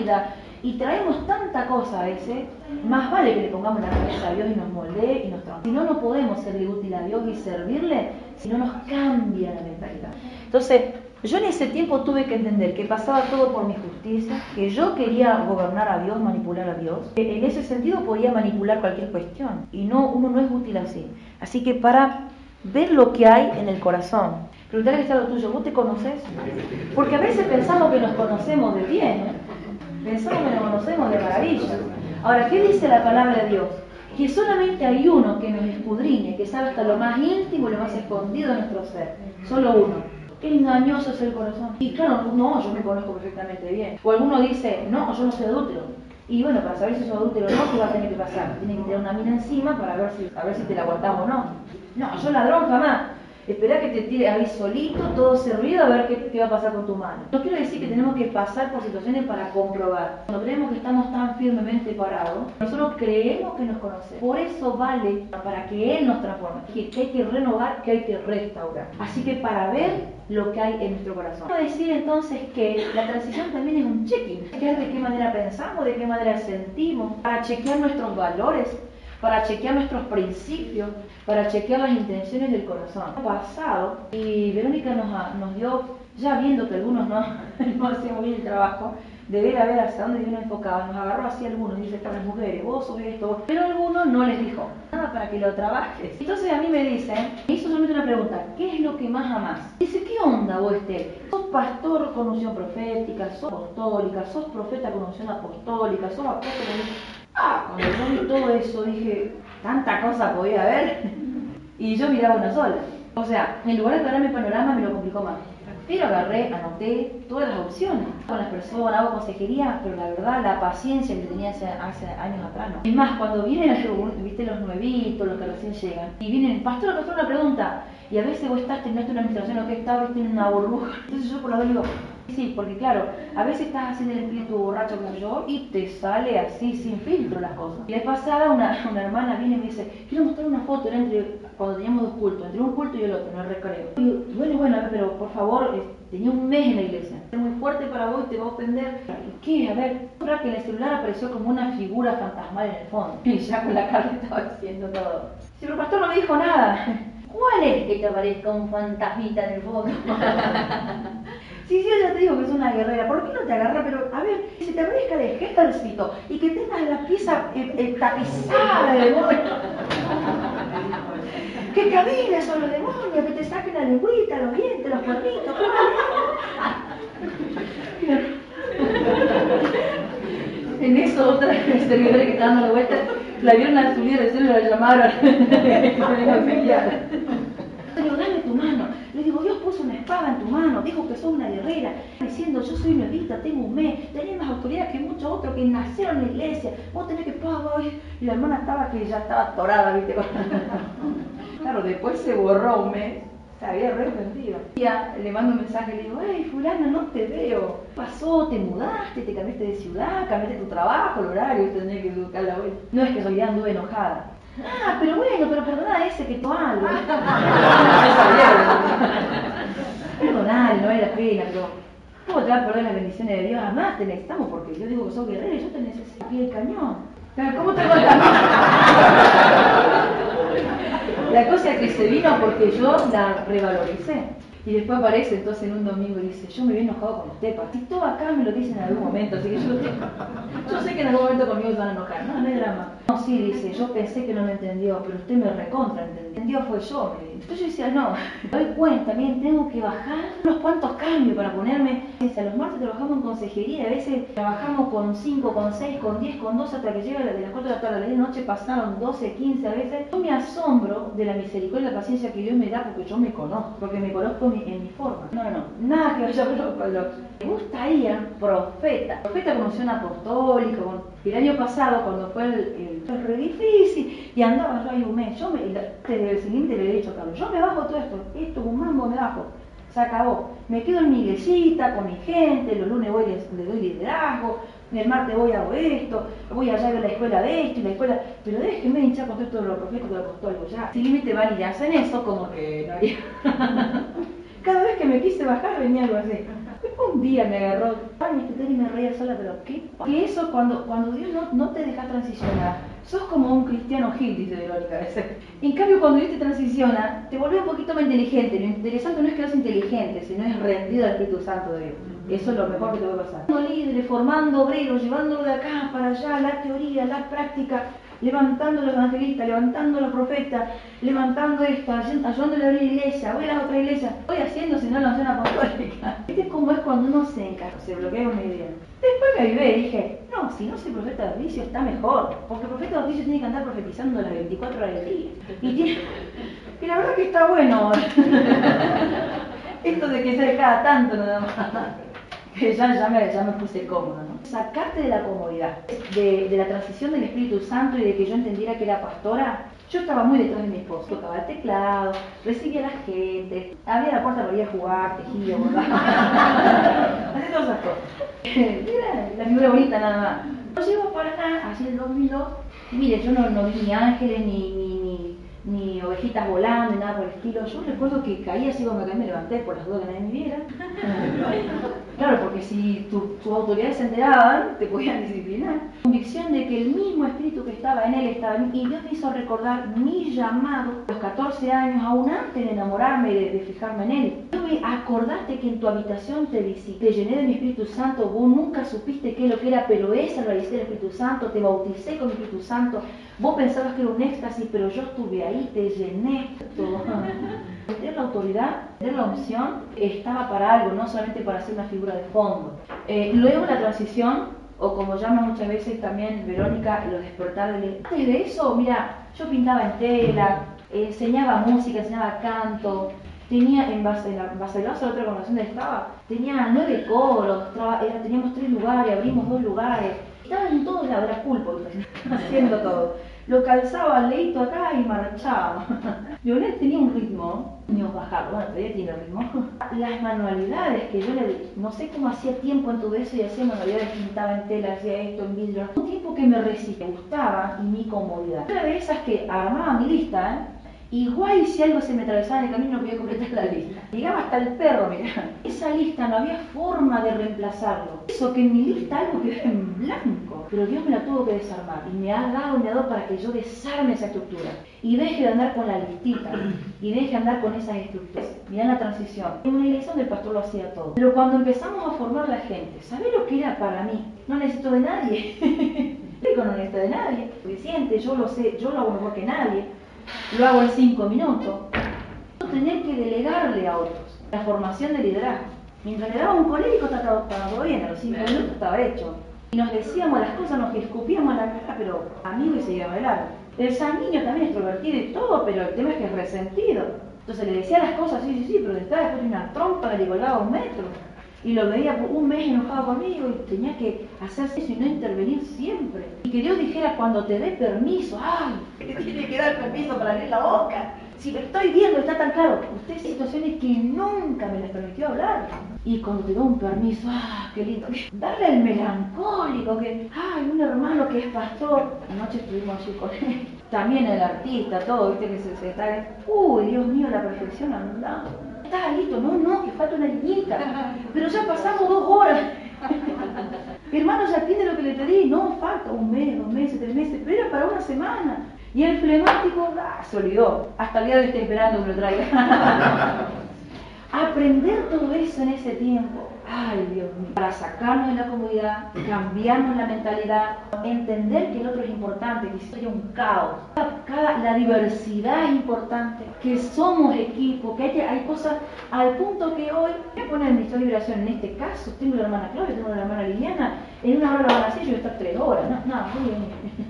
y traemos tanta cosa a veces, más vale que le pongamos la cabeza a Dios y nos moldee y nos transforme. Si no, no podemos serle útil a Dios y servirle si no nos cambia la mentalidad. Entonces, yo en ese tiempo tuve que entender que pasaba todo por mi justicia, que yo quería gobernar a Dios, manipular a Dios. Que en ese sentido podía manipular cualquier cuestión y no uno no es útil así. Así que para ver lo que hay en el corazón, preguntarle que está lo tuyo, ¿vos te conoces? Porque a veces pensamos que nos conocemos de bien. Pensamos que nos conocemos de maravilla. Ahora, ¿qué dice la palabra de Dios? Que solamente hay uno que nos escudriñe, que sabe hasta lo más íntimo y lo más escondido de nuestro ser. Solo uno. Qué engañoso es el corazón. Y claro, no, yo me conozco perfectamente bien. O alguno dice, no, yo no soy adúltero. Y bueno, para saber si soy adúltero o no, ¿qué va a tener que pasar? Tiene que tener una mina encima para ver si, a ver si te la aguantamos o no. No, yo ladrón jamás. Espera que te tire ahí solito, todo servido, a ver qué, qué, va a pasar con tu mano. No quiero decir que tenemos que pasar por situaciones para comprobar. Cuando creemos que estamos tan firmemente parados, nosotros creemos que nos conocemos. Por eso vale para que Él nos transforme. Que, hay que renovar, que hay que restaurar. Así que para ver lo que hay en nuestro corazón. Quiero decir entonces que la transición también es un check-in. De qué manera pensamos, de qué manera sentimos, para chequear nuestros valores, para chequear nuestros principios, para chequear las intenciones del corazón. Pasado, y Verónica nos, dio, ya viendo que algunos no, no hacíamos bien el trabajo, de ver a ver hacia dónde Dios nos enfocaba, nos agarró así algunos, dice, estas mujeres, vos sos esto, pero algunos no les dijo nada para que lo trabajes. Entonces a mí me dicen, me hizo solamente una pregunta, ¿qué es lo que más amás? Dice, ¿qué onda vos, Esther? ¿Sos pastor con unción profética? ¿Sos apostólica? ¿Sos profeta con unción apostólica? ¿Sos apóstol con cuando yo vi todo eso dije, tanta cosa podía haber. Y yo miraba una sola. O sea, en lugar de aclararme el panorama me lo complicó más. Pero agarré, anoté todas las opciones. Con las personas, hago consejería, pero la verdad, la paciencia que tenía hace, años atrás. Es más, cuando vienen, viste, los nuevitos, los que recién llegan, y vienen, pastor, pastor, una pregunta. Y a veces vos estás, teniendo una administración, o que estás, viste, en una burbuja. Entonces yo por la vez digo, Sí, porque claro, a veces estás haciendo el espíritu borracho como yo y te sale así sin filtro las cosas. Y la pasada una, hermana viene y me dice, quiero mostrar una foto, era entre, cuando teníamos dos cultos, entre un culto y el otro, en el recreo. Y bueno, bueno, pero por favor, tenía un mes en la iglesia. Es muy fuerte para vos y te va a ofender. ¿Y qué? A ver, ahora que en el celular apareció como una figura fantasmal en el fondo. Y ya con la cara estaba diciendo todo. Si el pastor no me dijo nada. ¿Cuál es que te aparezca un fantasmita en el fondo? Sí, sí, ya te digo que es una guerrera. ¿Por qué no te agarra? Pero, a ver, si te aparezca el ejército y que tengas la pieza eh, eh, tapizada de demonios. que camines sobre los demonios, que te saquen la lengüita, los dientes, los cuernitos. En eso otra servidora que estaba dando la vuelta, la vieron a su líder de célula, la llamaron. Digo, dame tu mano. Le digo, Dios puso una espada en tu mano, dijo que sos una guerrera, diciendo, yo soy nuevita, tengo un mes, tenés más autoridad que muchos otros que nacieron en la iglesia, vos tenés que pagar. Y la hermana estaba que ya estaba atorada, ¿viste? claro, después se borró un mes, se había arrepentido. Y ya le mando un mensaje, le digo, hey, fulana, no te veo. ¿Qué pasó? ¿Te mudaste? ¿Te cambiaste de ciudad? ¿Cambiaste tu trabajo, el horario? Tenés que buscar la vuelta. No es que soy anduve enojada. Ah, pero bueno, pero perdona ese que tú algo. Perdonale, no vale la pena, pero ¿cómo te va a perder las bendiciones de Dios? Además te necesitamos porque yo digo que sos guerrero y yo te necesito aquí el cañón. Pero ¿cómo te el cañón? La cosa es que se vino porque yo la revaloricé. Y después aparece entonces en un domingo y dice, yo me había enojado con usted, Si todo acá me lo dicen en algún momento, así que yo, yo sé que en algún momento conmigo se van a enojar, no, no hay drama. No, sí, dice, yo pensé que no me entendió, pero usted me recontra entendió. Entendió fue yo. Entonces yo decía, no, me doy cuenta, también tengo que bajar unos cuantos cambios para ponerme. Dice, los martes trabajamos en consejería, a veces trabajamos con 5, con 6, con 10, con 12, hasta que llega de las 4 de la tarde a las 10 de la noche, pasaron 12, 15 a veces. Yo me asombro de la misericordia y la paciencia que Dios me da porque yo me conozco, porque me conozco en mi forma. No, no, nada que vaya con lo Me gustaría, profeta, profeta conoció apostólica, el año pasado cuando fue el, re difícil y andaba yo ahí un mes, yo me, desde el siguiente le he dicho Carlos, yo me bajo todo esto, esto un mambo me bajo, se acabó. Me quedo en mi iglesita con mi gente, los lunes voy le doy liderazgo, el martes voy hago esto, voy allá a la escuela de esto y la escuela, pero déjenme hinchar con todo lo profético de apostólico ya. Si límite van y hacen eso, como que no haría. Cada vez que me quise bajar venía algo así. Un día me agarró, y me reía sola, pero ¿qué? Que eso cuando, cuando Dios no, no te deja transicionar, sos como un cristiano Gil, dice Verónica a veces. En cambio, cuando Dios te transiciona, te vuelve un poquito más inteligente. Lo interesante no es que seas inteligente, sino es rendido al Espíritu Santo de Dios. Eso es lo mejor que te puede pasar. Formando líderes, formando obreros, llevándolo de acá para allá, la teoría, la práctica levantando los evangelistas, levantando los profetas, levantando esto, ayudándole a abrir iglesia, voy a la otra iglesia, voy haciendo si no la unción apostólica. ¿Viste cómo es cuando uno se encarga, se bloquea una idea? Después me vivé y dije, no, si no soy profeta de oficio está mejor, porque el profeta de oficio tiene que andar profetizando las 24 horas del día. Y, tiene, y la verdad que está bueno. Esto de que sea cada tanto nada más. ya, ya, me, ya me puse cómoda, ¿no? Sacarte de la comodidad, de, de, la transición del Espíritu Santo y de que yo entendiera que era pastora. Yo estaba muy detrás de mi esposo, tocaba el teclado, recibía a la gente, abría la puerta, volvía a jugar, tejía, hacía todas esas cosas. Era la figura bonita nada más. Yo llevo para acá, así el 2002, mire, yo no, no vi ni ángeles, ni ni ovejitas volando, ni nada por el estilo. Yo recuerdo que caía así como me caí, me levanté por las dudas que nadie me viera. claro, porque si tus autoridades se enteraban, te podían disciplinar. Convicción de que el mismo espíritu que estaba en él estaba en mí. Y Dios me hizo recordar mi llamado a los 14 años, aún antes de enamorarme, de, de fijarme en él. Yo me acordaste que en tu habitación te llené de mi Espíritu Santo, vos nunca supiste qué es lo que era, pero esa realicé del Espíritu Santo, te bauticé con el Espíritu Santo. Vos pensabas que era un éxtasis, pero yo estuve ahí te llené todo. Tener la autoridad, tener la unción, estaba para algo, no solamente para ser una figura de fondo. Eh, luego la transición, o como llama muchas veces también Verónica, los despertares. Antes de eso, mira, yo pintaba en tela, enseñaba música, enseñaba canto, tenía en base, la, base la otra congregación donde estaba, tenía nueve coros, teníamos tres lugares, abrimos dos lugares, estaba en todos lados, era pulpo, haciendo todo lo calzaba leito acá y marchaba. Leonel tenía un ritmo, ni bajarlo, bueno, todavía tiene ritmo. Las manualidades que yo le no sé cómo hacía tiempo en todo eso y hacía manualidades, pintaba en tela, hacía esto en vidrio. Un tiempo que me resistía, gustaba y mi comodidad. Una de esas que armaba mi lista, ¿eh? Igual si algo se me atravesaba en el camino no podía completar la lista. Llegaba hasta el perro, mira. Esa lista no había forma de reemplazarlo. Eso que en mi lista algo quedó en blanco. Pero Dios me la tuvo que desarmar. Y me ha dado, me ha dado para que yo desarme esa estructura. Y deje de andar con la listita. Y deje de andar con esas estructuras. Mirá la transición. En una iglesia donde el pastor lo hacía todo. Pero cuando empezamos a formar la gente, ¿sabés lo que era para mí? No necesito de nadie. no necesito de nadie. Suficiente, yo lo sé, yo lo hago mejor que nadie lo hago en cinco minutos. Tener que delegarle a otros la formación de liderazgo. Mientras le daba un colérico estaba todo bien, a los cinco minutos estaba hecho. Y nos decíamos las cosas, nos escupíamos la cara, pero amigo y seguíamos de largo. El sanguíneo también es extrovertido y todo, pero el tema es que es resentido. Entonces le decía las cosas, sí, sí, sí, pero detrás después de una trompa que le colgaba un metro. Y lo veía por un mes enojado conmigo y tenía que hacer eso y no intervenir siempre. Y que Dios dijera cuando te dé permiso, ay, que tiene que dar permiso para abrir la boca. Si lo estoy viendo, está tan claro. Usted situaciones que nunca me las permitió hablar. Y cuando te da un permiso, ah, qué lindo. Darle al melancólico, que, ay, un hermano que es pastor. Anoche estuvimos allí con él. También el artista, todo, viste que se, se está. Uy, Dios mío, la perfección anda. Está listo, no, no, que falta una niñita. Pero ya pasamos dos horas. Hermano, ya tiene lo que le pedí. No, falta un mes, dos meses, tres meses, pero era para una semana. Y el flemático ah, se olvidó. Hasta el día de hoy estoy esperando que lo traiga. Aprender todo eso en ese tiempo. Ay, Dios mío. Para sacarnos de la comodidad, cambiarnos la mentalidad, entender que el otro es importante, que soy un caos. Cada, la diversidad es importante, que somos equipo, que hay, hay cosas al punto que hoy, voy a poner mi historia de vibración en este caso, tengo la hermana Claudia, tengo la hermana Liliana, en una hora la van a hacer, yo voy a estar tres horas, no, no, muy bien.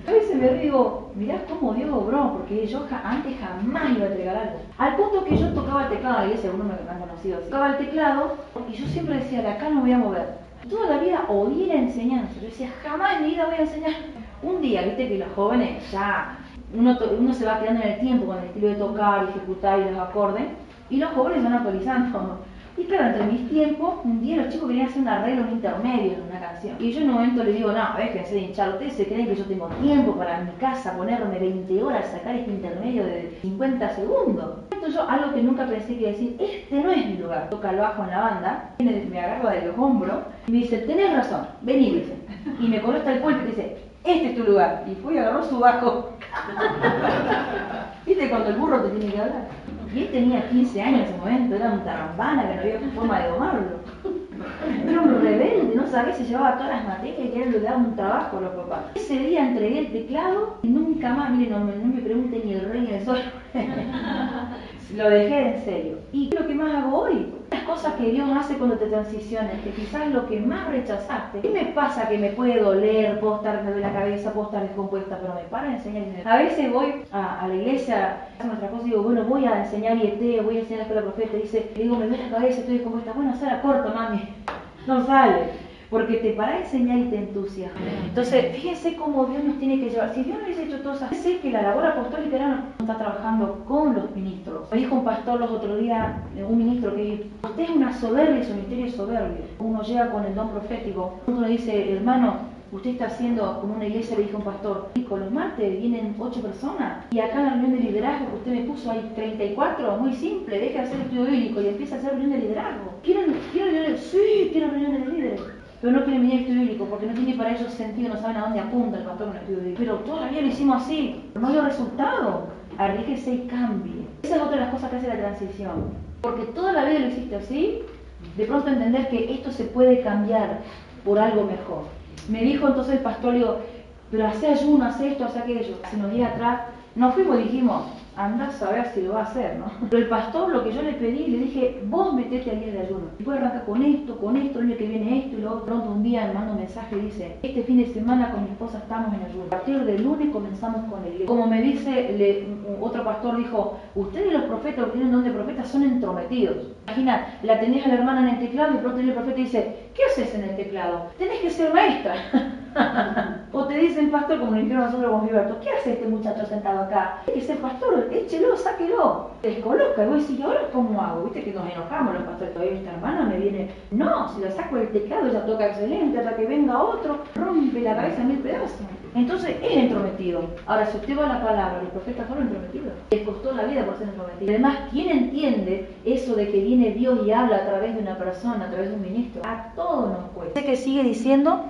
A veces me digo, mirá cómo Dios obró, porque yo antes jamás iba a entregar algo. Al punto que yo tocaba el teclado, y ese uno me han conocido tocaba el teclado, y yo siempre decía, de acá no voy a mover. Toda la vida oí la enseñanza, yo decía, jamás en mi vida voy a enseñar. Un día, viste que los jóvenes ya, uno, uno se va quedando en el tiempo con el estilo de tocar, ejecutar y los acordes, y los jóvenes van actualizando. Y claro, entre mis tiempos, un día los chicos querían hacer un arreglo, un intermedio en una canción. Y yo en un momento le digo, no, déjense de hinchar, ustedes se creen que yo tengo tiempo para en mi casa ponerme 20 horas, sacar este intermedio de 50 segundos. Entonces yo, algo que nunca pensé que decir, este no es mi lugar. Toca el bajo en la banda, me agarra de los hombros y me dice, tenés razón, vení, dice. Y me corre hasta el cuerpo y dice, este es tu lugar. Y fue y agarró su bajo. ¿Viste cuando el burro te tiene que hablar? Y él tenía 15 años en ese momento, era un tarambana que no había forma de domarlo. Era un rebelde, no sabía si llevaba todas las materias y él le daba un trabajo a los papás. Ese día entregué el teclado y nunca más, miren, no, no me pregunten ni el rey ni el sol. Lo dejé en serio. ¿Y qué es lo que más hago hoy? Las cosas que Dios hace cuando te transiciones, que quizás lo que más rechazaste. ¿Qué me pasa que me puede doler? Puedo estar de la cabeza, puedo estar descompuesta, pero me para a enseñar. A veces voy a, a la iglesia, hacer otra cosa y digo, bueno, voy a enseñar IET, voy a enseñar la escuela profeta. Dice, digo, me duele la cabeza, estoy descompuesta. Bueno, Sara, corto, mami. No sale porque te para a enseñar y te entusiasma. Entonces, fíjense cómo Dios nos tiene que llevar. Si Dios no hubiese hecho todas esas sé que la labor apostólica no está trabajando con los ministros. Me dijo un pastor los otros días, un ministro, que usted es una soberbia su ministerio es soberbio. Uno llega con el don profético, uno le dice, hermano, usted está haciendo como una iglesia, le dijo un pastor, y con los martes vienen ocho personas, y acá en la reunión de liderazgo que usted me puso hay 34, muy simple, deje de hacer estudio bíblico y empieza a hacer reunión de liderazgo. ¿Quieren, quieren reuniones? Sí, quiero reuniones de líderes pero no quieren venir a estudio bíblico porque no tiene para ellos sentido, no saben a dónde apunta el pastor con el estudio bíblico. Pero todavía lo hicimos así, no hay resultado. Arríjese y cambie. Esa es otra de las cosas que hace la transición. Porque toda la vida lo hiciste así, de pronto entender que esto se puede cambiar por algo mejor. Me dijo entonces el pastor, digo, pero hace ayuno, hace esto, hace aquello. Hace unos días atrás, nos fuimos y dijimos, anda a saber si lo va a hacer, ¿no? Pero el pastor lo que yo le pedí, le dije, vos metete al día de ayuno. Y puedes arrancar con esto, con esto, el año que viene esto, y luego pronto un día me manda un mensaje y dice, este fin de semana con mi esposa estamos en ayuno. A partir del lunes comenzamos con el Como me dice, otro pastor dijo, ustedes los profetas, que tienen don de profetas, son entrometidos. Imagina, la tenés a la hermana en el teclado y pronto el profeta dice, ¿qué haces en el teclado? Tenés que ser maestra. o te dicen, pastor, como le dijeron nosotros con Gilberto, ¿qué hace este muchacho sentado acá? Ser pastor, échelo, sáquelo. Te descoloca. Y vos decís, ¿y ahora cómo hago? Viste que nos enojamos los pastores. Todavía esta hermana me viene, no, si la saco del teclado, ella toca excelente, hasta que venga otro, rompe la cabeza en mil pedazos. Entonces es entrometido. Ahora, si usted va a la palabra, los profetas fueron entrometidos. Les costó la vida por ser entrometidos. Además, ¿quién entiende eso de que viene Dios y habla a través de una persona, a través de un ministro? A todos nos cuesta. que sigue diciendo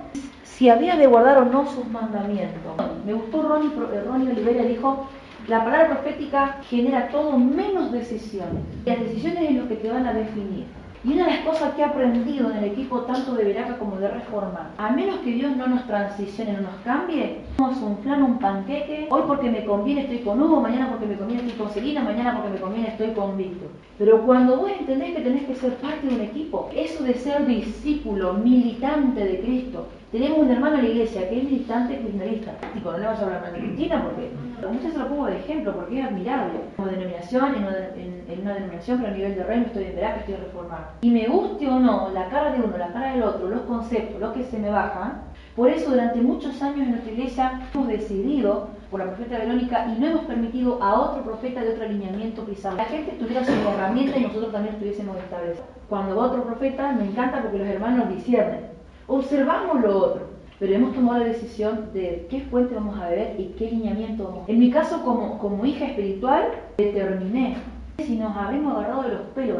si había de guardar o no sus mandamientos. Me gustó Ronnie, eh, Ronnie Olivera, dijo, la palabra profética genera todo menos decisiones. Las decisiones es lo que te van a definir. Y una de las cosas que he aprendido en el equipo tanto de Veraca como de Reforma, a menos que Dios no nos transicione, no nos cambie, somos un flan, un panqueque, hoy porque me conviene estoy con Hugo, mañana porque me conviene estoy con Selina, mañana porque me conviene estoy con Víctor. Pero cuando vos entendés que tenés que ser parte de un equipo, eso de ser discípulo, militante de Cristo, Tenemos un hermano en la iglesia que es militante criminalista. Tipo, no le vas a hablar mal de Cristina porque muchas se lo pongo de ejemplo porque es admirable. Como denominación, en una, en, en una denominación, pero a nivel de reino estoy en que estoy reformado. Y me guste o no la cara de uno, la cara del otro, los conceptos, lo que se me bajan, por eso durante muchos años en nuestra iglesia hemos decidido por la profeta Verónica y no hemos permitido a otro profeta de otro alineamiento pisar. La gente tuviera su herramienta y nosotros también estuviésemos establecidos. Cuando va otro profeta me encanta porque los hermanos disciernen observamos lo otro, pero hemos tomado la decisión de qué fuente vamos a beber y qué lineamiento vamos a En mi caso, como, como hija espiritual, determiné si nos habíamos agarrado de los pelos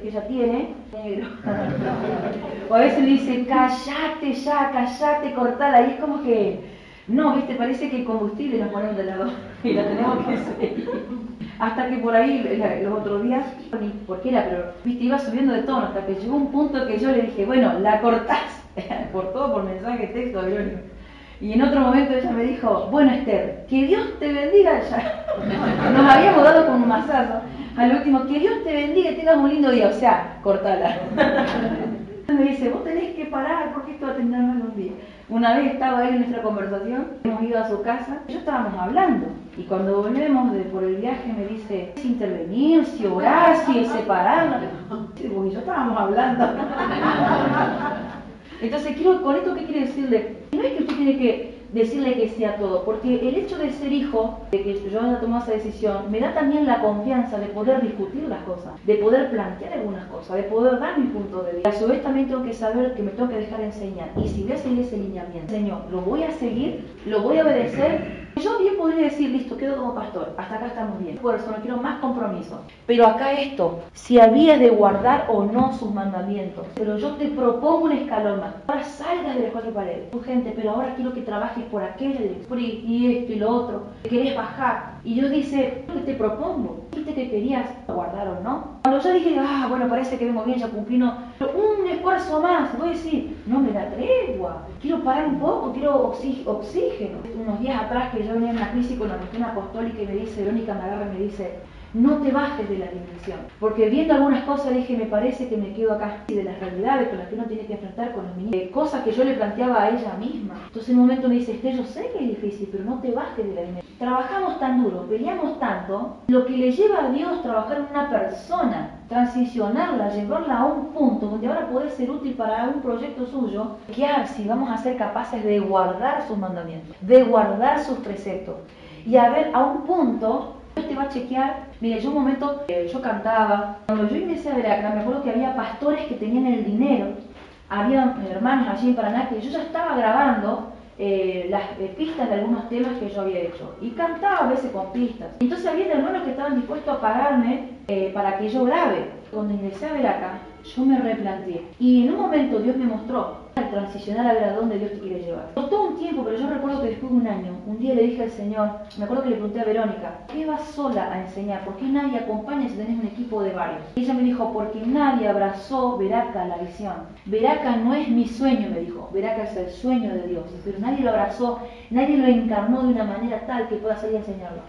que ella tiene, negro. o a veces dice, callate ya, callate, cortala, y es como que, no, viste, parece que el combustible nos ponemos de lado y la tenemos que seguir. Hasta que por ahí, los otros días, ni por qué era, pero viste, iba subiendo de tono, hasta que llegó un punto que yo le dije, bueno, la cortás por todo, por mensaje, texto, Y en otro momento ella me dijo, bueno Esther, que Dios te bendiga ya. Nos habíamos dado con un masazo. Al último, que Dios te bendiga y tengas un lindo día. O sea, cortala. Me dice, vos tenés que parar porque esto va a tener mal un día. Una vez estaba él en nuestra conversación, hemos ido a su casa, yo estábamos hablando. Y cuando volvemos de, por el viaje me dice, si intervenir, si orar, si separar. Y yo estábamos hablando. Entonces, quiero, con esto, ¿qué quiere decirle? No es que usted tiene que decirle que sea todo, porque el hecho de ser hijo, de que yo haya tomado esa decisión, me da también la confianza de poder discutir las cosas, de poder plantear algunas cosas, de poder dar mi punto de vista. A su vez también tengo que saber que me tengo que dejar enseñar. Y si voy a seguir ese lineamiento, Señor, lo voy a seguir, lo voy a obedecer. Yo bien podría decir, listo, quedo como pastor, hasta acá estamos bien. Por eso no quiero más compromiso. Pero acá esto, si había de guardar o no sus mandamientos. Pero yo te propongo un escalón más. Ahora salgas de las cuatro paredes. Tu gente, pero ahora quiero que trabajes por aquella y esto y lo otro, querés bajar. Y yo dice, ¿qué te propongo? ¿Viste que querías guardar o no? Cuando yo dije, ah, bueno, parece que vengo bien, ya cumplí, un esfuerzo más, voy a decir, no me da tregua, quiero parar un poco, quiero oxígeno. Unos días atrás que yo venía en una crisis con la misión apostólica y me dice, Verónica me agarra y me dice, no te bajes de la dimensión. Porque viendo algunas cosas dije, me parece que me quedo acá y de las realidades con las que uno tiene que enfrentar con los niños. Cosas que yo le planteaba a ella misma. Entonces en un momento me dice, que yo sé que es difícil, pero no te bajes de la dimensión. Trabajamos tan duro, peleamos tanto, lo que le lleva a Dios trabajar en una persona, transicionarla, llevarla a un punto donde ahora puede ser útil para un proyecto suyo, que si vamos a ser capaces de guardar sus mandamientos, de guardar sus preceptos y a ver a un punto Dios te va a chequear. Mire, yo un momento, eh, yo cantaba, cuando yo empecé a ver acá, me acuerdo que había pastores que tenían el dinero, había hermanos allí en Paraná que yo ya estaba grabando eh, las eh, pistas de algunos temas que yo había hecho. Y cantaba a veces con pistas. Entonces había hermanos que estaban dispuestos a pagarme para que yo grabe. Cuando ingresé a ver acá, yo me replanteé. Y en un momento Dios me mostró al transicionar a ver a dónde Dios te quiere llevar. Costó un tiempo, pero yo recuerdo que después de un año, un día le dije al Señor, me acuerdo que le pregunté a Verónica, ¿qué vas sola a enseñar? ¿Por qué nadie acompaña si tenés un equipo de varios? Y ella me dijo, porque nadie abrazó Veraca la visión. Veraca no es mi sueño, me dijo, Veraca es el sueño de Dios, pero nadie lo abrazó, nadie lo encarnó de una manera tal que pueda salir a enseñarlo.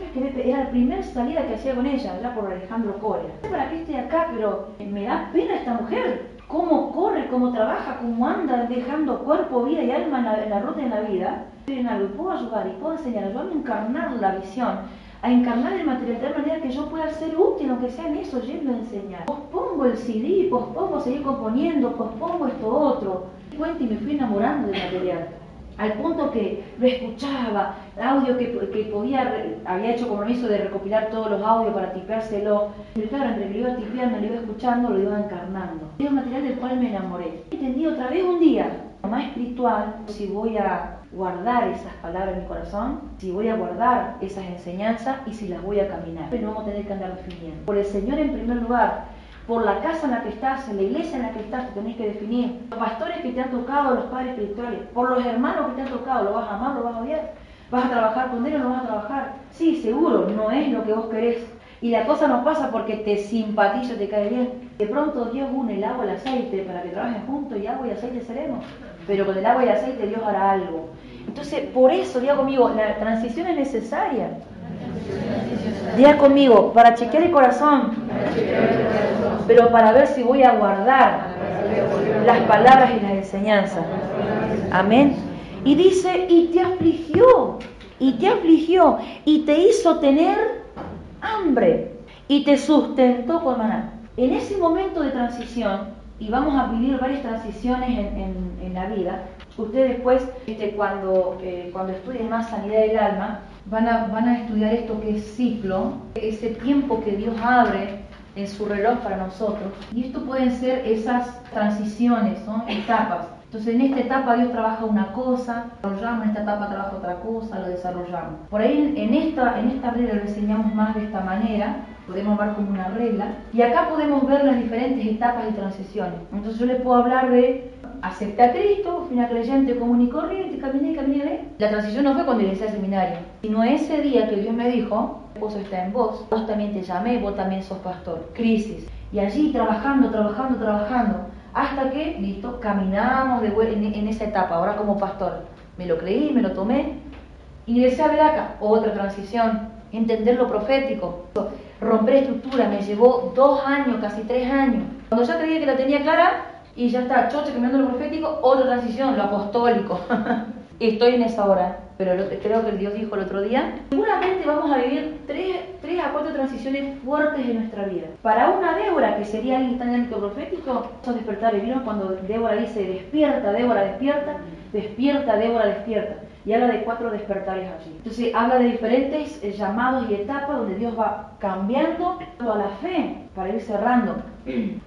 Era la primera salida que hacía con ella, ya por Alejandro Cora. Para que esté acá, pero me da pena esta mujer cómo corre, cómo trabaja, cómo anda dejando cuerpo, vida y alma en la, ruta de la vida, en algo, puedo ayudar y puedo enseñar, ayudarme a encarnar la visión, a encarnar el material de tal manera que yo pueda ser útil, aunque sea en eso, yendo a enseñar. Pospongo el CD, pospongo seguir componiendo, pospongo esto otro. Cuenta y me fui enamorando del material al punto que lo escuchaba, audio que, que podía, había hecho compromiso de recopilar todos los audios para tipeárselo. Pero claro, entre que lo iba tipeando, lo iba escuchando, lo iba encarnando. Era un material del cual me enamoré. Entendí otra vez un día, más espiritual, si voy a guardar esas palabras en mi corazón, si voy a guardar esas enseñanzas y si las voy a caminar. Pero no vamos a tener que andar definiendo. Por el Señor en primer lugar, por la casa en la que estás, en la iglesia en la que estás, te tenés que definir. Los pastores que te han tocado, los padres espirituales, por los hermanos que te han tocado, ¿lo vas a amar, lo vas a odiar? ¿Vas a trabajar con él o no vas a trabajar? Sí, seguro, no es lo que vos querés. Y la cosa no pasa porque te simpatiza, te cae bien. De pronto Dios une el agua y el aceite para que trabajen juntos y agua y aceite seremos. Pero con el agua y el aceite Dios hará algo. Entonces, por eso, diga conmigo, la transición es necesaria. Diga conmigo, para chequear el corazón, pero para ver si voy a guardar las palabras y las enseñanzas. Amén. Y dice, y te afligió, y te afligió, y te hizo tener hambre, y te sustentó con maná. En ese momento de transición, y vamos a vivir varias transiciones en, en la vida, ustedes después, este, cuando, eh, cuando estudien más sanidad del alma, van a, van a estudiar esto que es ciclo, ese tiempo que Dios abre en su reloj para nosotros. Y esto pueden ser esas transiciones, ¿no? etapas. Entonces en esta etapa Dios trabaja una cosa, desarrollamos, en esta etapa trabaja otra cosa, lo desarrollamos. Por ahí en esta, en esta regla lo enseñamos más de esta manera, podemos ver como una regla, y acá podemos ver las diferentes etapas y transiciones. Entonces yo les puedo hablar de acepté a Cristo, fui una creyente común y corriente, caminé, caminé. La transición no fue cuando ingresé al seminario, sino ese día que Dios me dijo, vos está en vos, vos también te llamé, vos también sos pastor. Crisis. Y allí trabajando, trabajando, trabajando, hasta que, listo, caminamos de en, en esa etapa, ahora como pastor. Me lo creí, me lo tomé. Ingresé a ver acá, otra transición, entender lo profético, romper estructura, me llevó dos años, casi tres años. Cuando ya creía que la tenía clara, y ya está, choche cambiando lo profético, otra transición, lo apostólico. Estoy en esa hora, pero creo que Dios dijo el otro día. Seguramente vamos a vivir tres, tres a cuatro transiciones fuertes en nuestra vida. Para una Débora, que sería alguien tan en profético, son despertar. ¿Vieron cuando Débora dice, despierta, Débora, despierta? Despierta, Débora, despierta. Y habla de cuatro despertares allí. Entonces habla de diferentes eh, llamados y etapas donde Dios va cambiando a la fe para ir cerrando.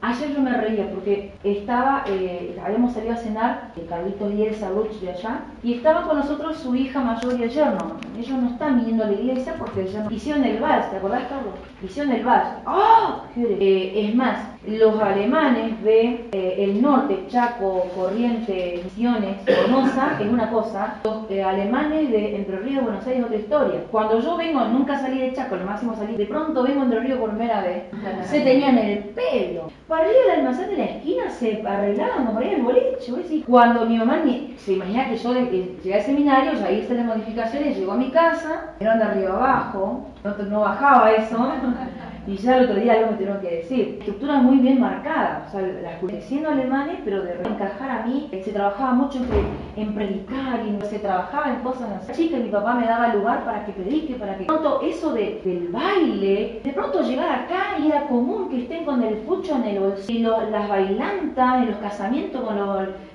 Ayer yo me reía porque estaba, eh, habíamos salido a cenar, el Carlitos y Elsa Ruch de allá, y estaba con nosotros su hija mayor y el yerno. Ellos no están viniendo a la iglesia porque ya hicieron el vals, ¿te acordás, Carlos? Hicieron el vals. ¡Oh! es más, los alemanes de eh, el norte, Chaco, Corrientes, Misiones, Formosa, es una cosa, los eh, alemanes de Entre Ríos, Buenos Aires, otra historia. Cuando yo vengo, nunca salí de Chaco, lo máximo salí, de pronto vengo Entre Ríos por primera vez, se tenían el pelo. Para ir al almacén de la esquina se arreglaban, para ir al boliche. Cuando mi mamá se imagina que yo llegué al seminario, ya hice las modificaciones, llegó a mi casa, eran de arriba abajo, no, no bajaba eso. Y ya el otro día algo me tuvieron que decir. Estructura muy bien marcada, o sea, las siendo alemanes, pero de encajar a mí, se trabajaba mucho en, predicar y se trabajaba en cosas así. Chica, mi papá me daba lugar para que predique, para que. De pronto, eso de, del baile, de pronto llegar acá y era común que estén con el pucho en el bolsillo, las bailantas, en los casamientos con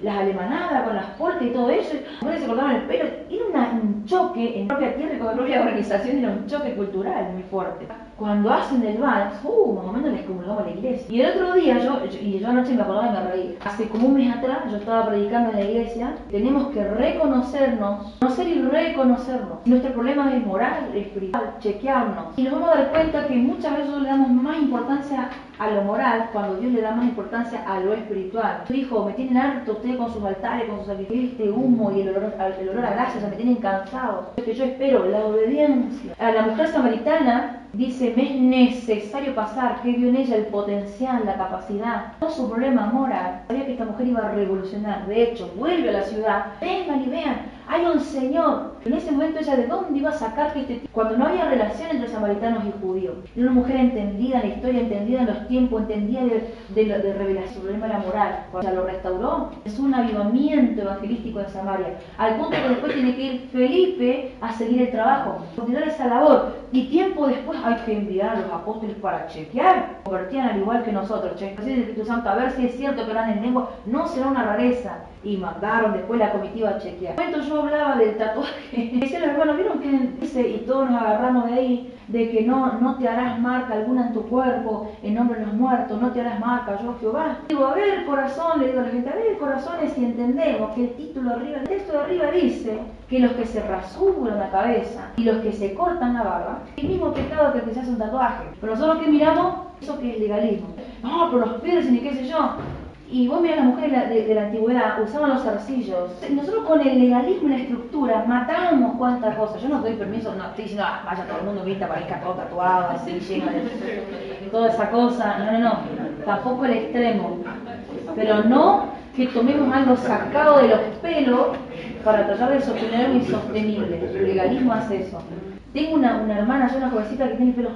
las alemanadas, con las puertas y todo eso. Las se cortaban el pelo. Era un choque en propia tierra y con la propia organización, era un choque cultural muy fuerte cuando hacen el vals, uh, más o menos les comulgamos la iglesia. Y el otro día, yo, y yo anoche me acordaba y me reí, hace como un mes atrás yo estaba predicando en la iglesia, tenemos que reconocernos, conocer y reconocernos. Nuestro problema es moral, espiritual, chequearnos. Y nos vamos a dar cuenta que muchas veces le damos más importancia a lo moral cuando Dios le da más importancia a lo espiritual. Dijo, me tienen harto ustedes con sus altares, con sus sacrificios, este humo y el olor, el olor a gracia, me tienen cansado. Lo que yo espero, la obediencia. A la mujer samaritana Dice, me es necesario pasar, que vio en ella el potencial, la capacidad, no su problema moral. Sabía que esta mujer iba a revolucionar. De hecho, vuelve a la ciudad, vengan y vean, hay un Señor. En ese momento ella de dónde iba a sacar que este cuando no había relación entre samaritanos y judíos. Era una mujer entendida en la historia, entendida en los tiempos, entendida de, de, de revelación, el problema de la moral. Cuando lo restauró, es un avivamiento evangelístico en Samaria. Al punto que después tiene que ir Felipe a seguir el trabajo, continuar esa labor. Y tiempo después hay que enviar a los apóstoles para chequear. Convertían al igual que nosotros, chequear el Espíritu Santo, a ver si es cierto que hablan en lengua. No será una rareza y mandaron después la comitiva a chequear. En momento yo hablaba del tatuaje, decía los ¿vieron que dice? Y todos nos agarramos de ahí, de que no, no te harás marca alguna en tu cuerpo, en nombre de los muertos, no te harás marca, yo Jehová. Digo, a ver, corazón, le digo a la gente, a ver, corazones, si entendemos que el título arriba, el texto de arriba dice que los que se rasuran la cabeza y los que se cortan la barba, el mismo pecado que el que se hace un tatuaje. Pero nosotros que miramos, eso que es legalismo. No, pero los piercing y qué sé yo. Y vos mirás las mujeres de, la antigüedad, usaban los zarcillos. Nosotros con el legalismo y la estructura matábamos cuántas cosas. Yo no doy permiso, no estoy diciendo, ah, vaya todo el mundo vista, parezca todo tatuado, así lleno de toda esa cosa. No, no, no. Tampoco el extremo. Pero no que tomemos algo sacado de los pelos para tratar de sostener lo insostenible. El legalismo hace eso. Tengo una, una hermana, yo una jovencita que tiene pelos.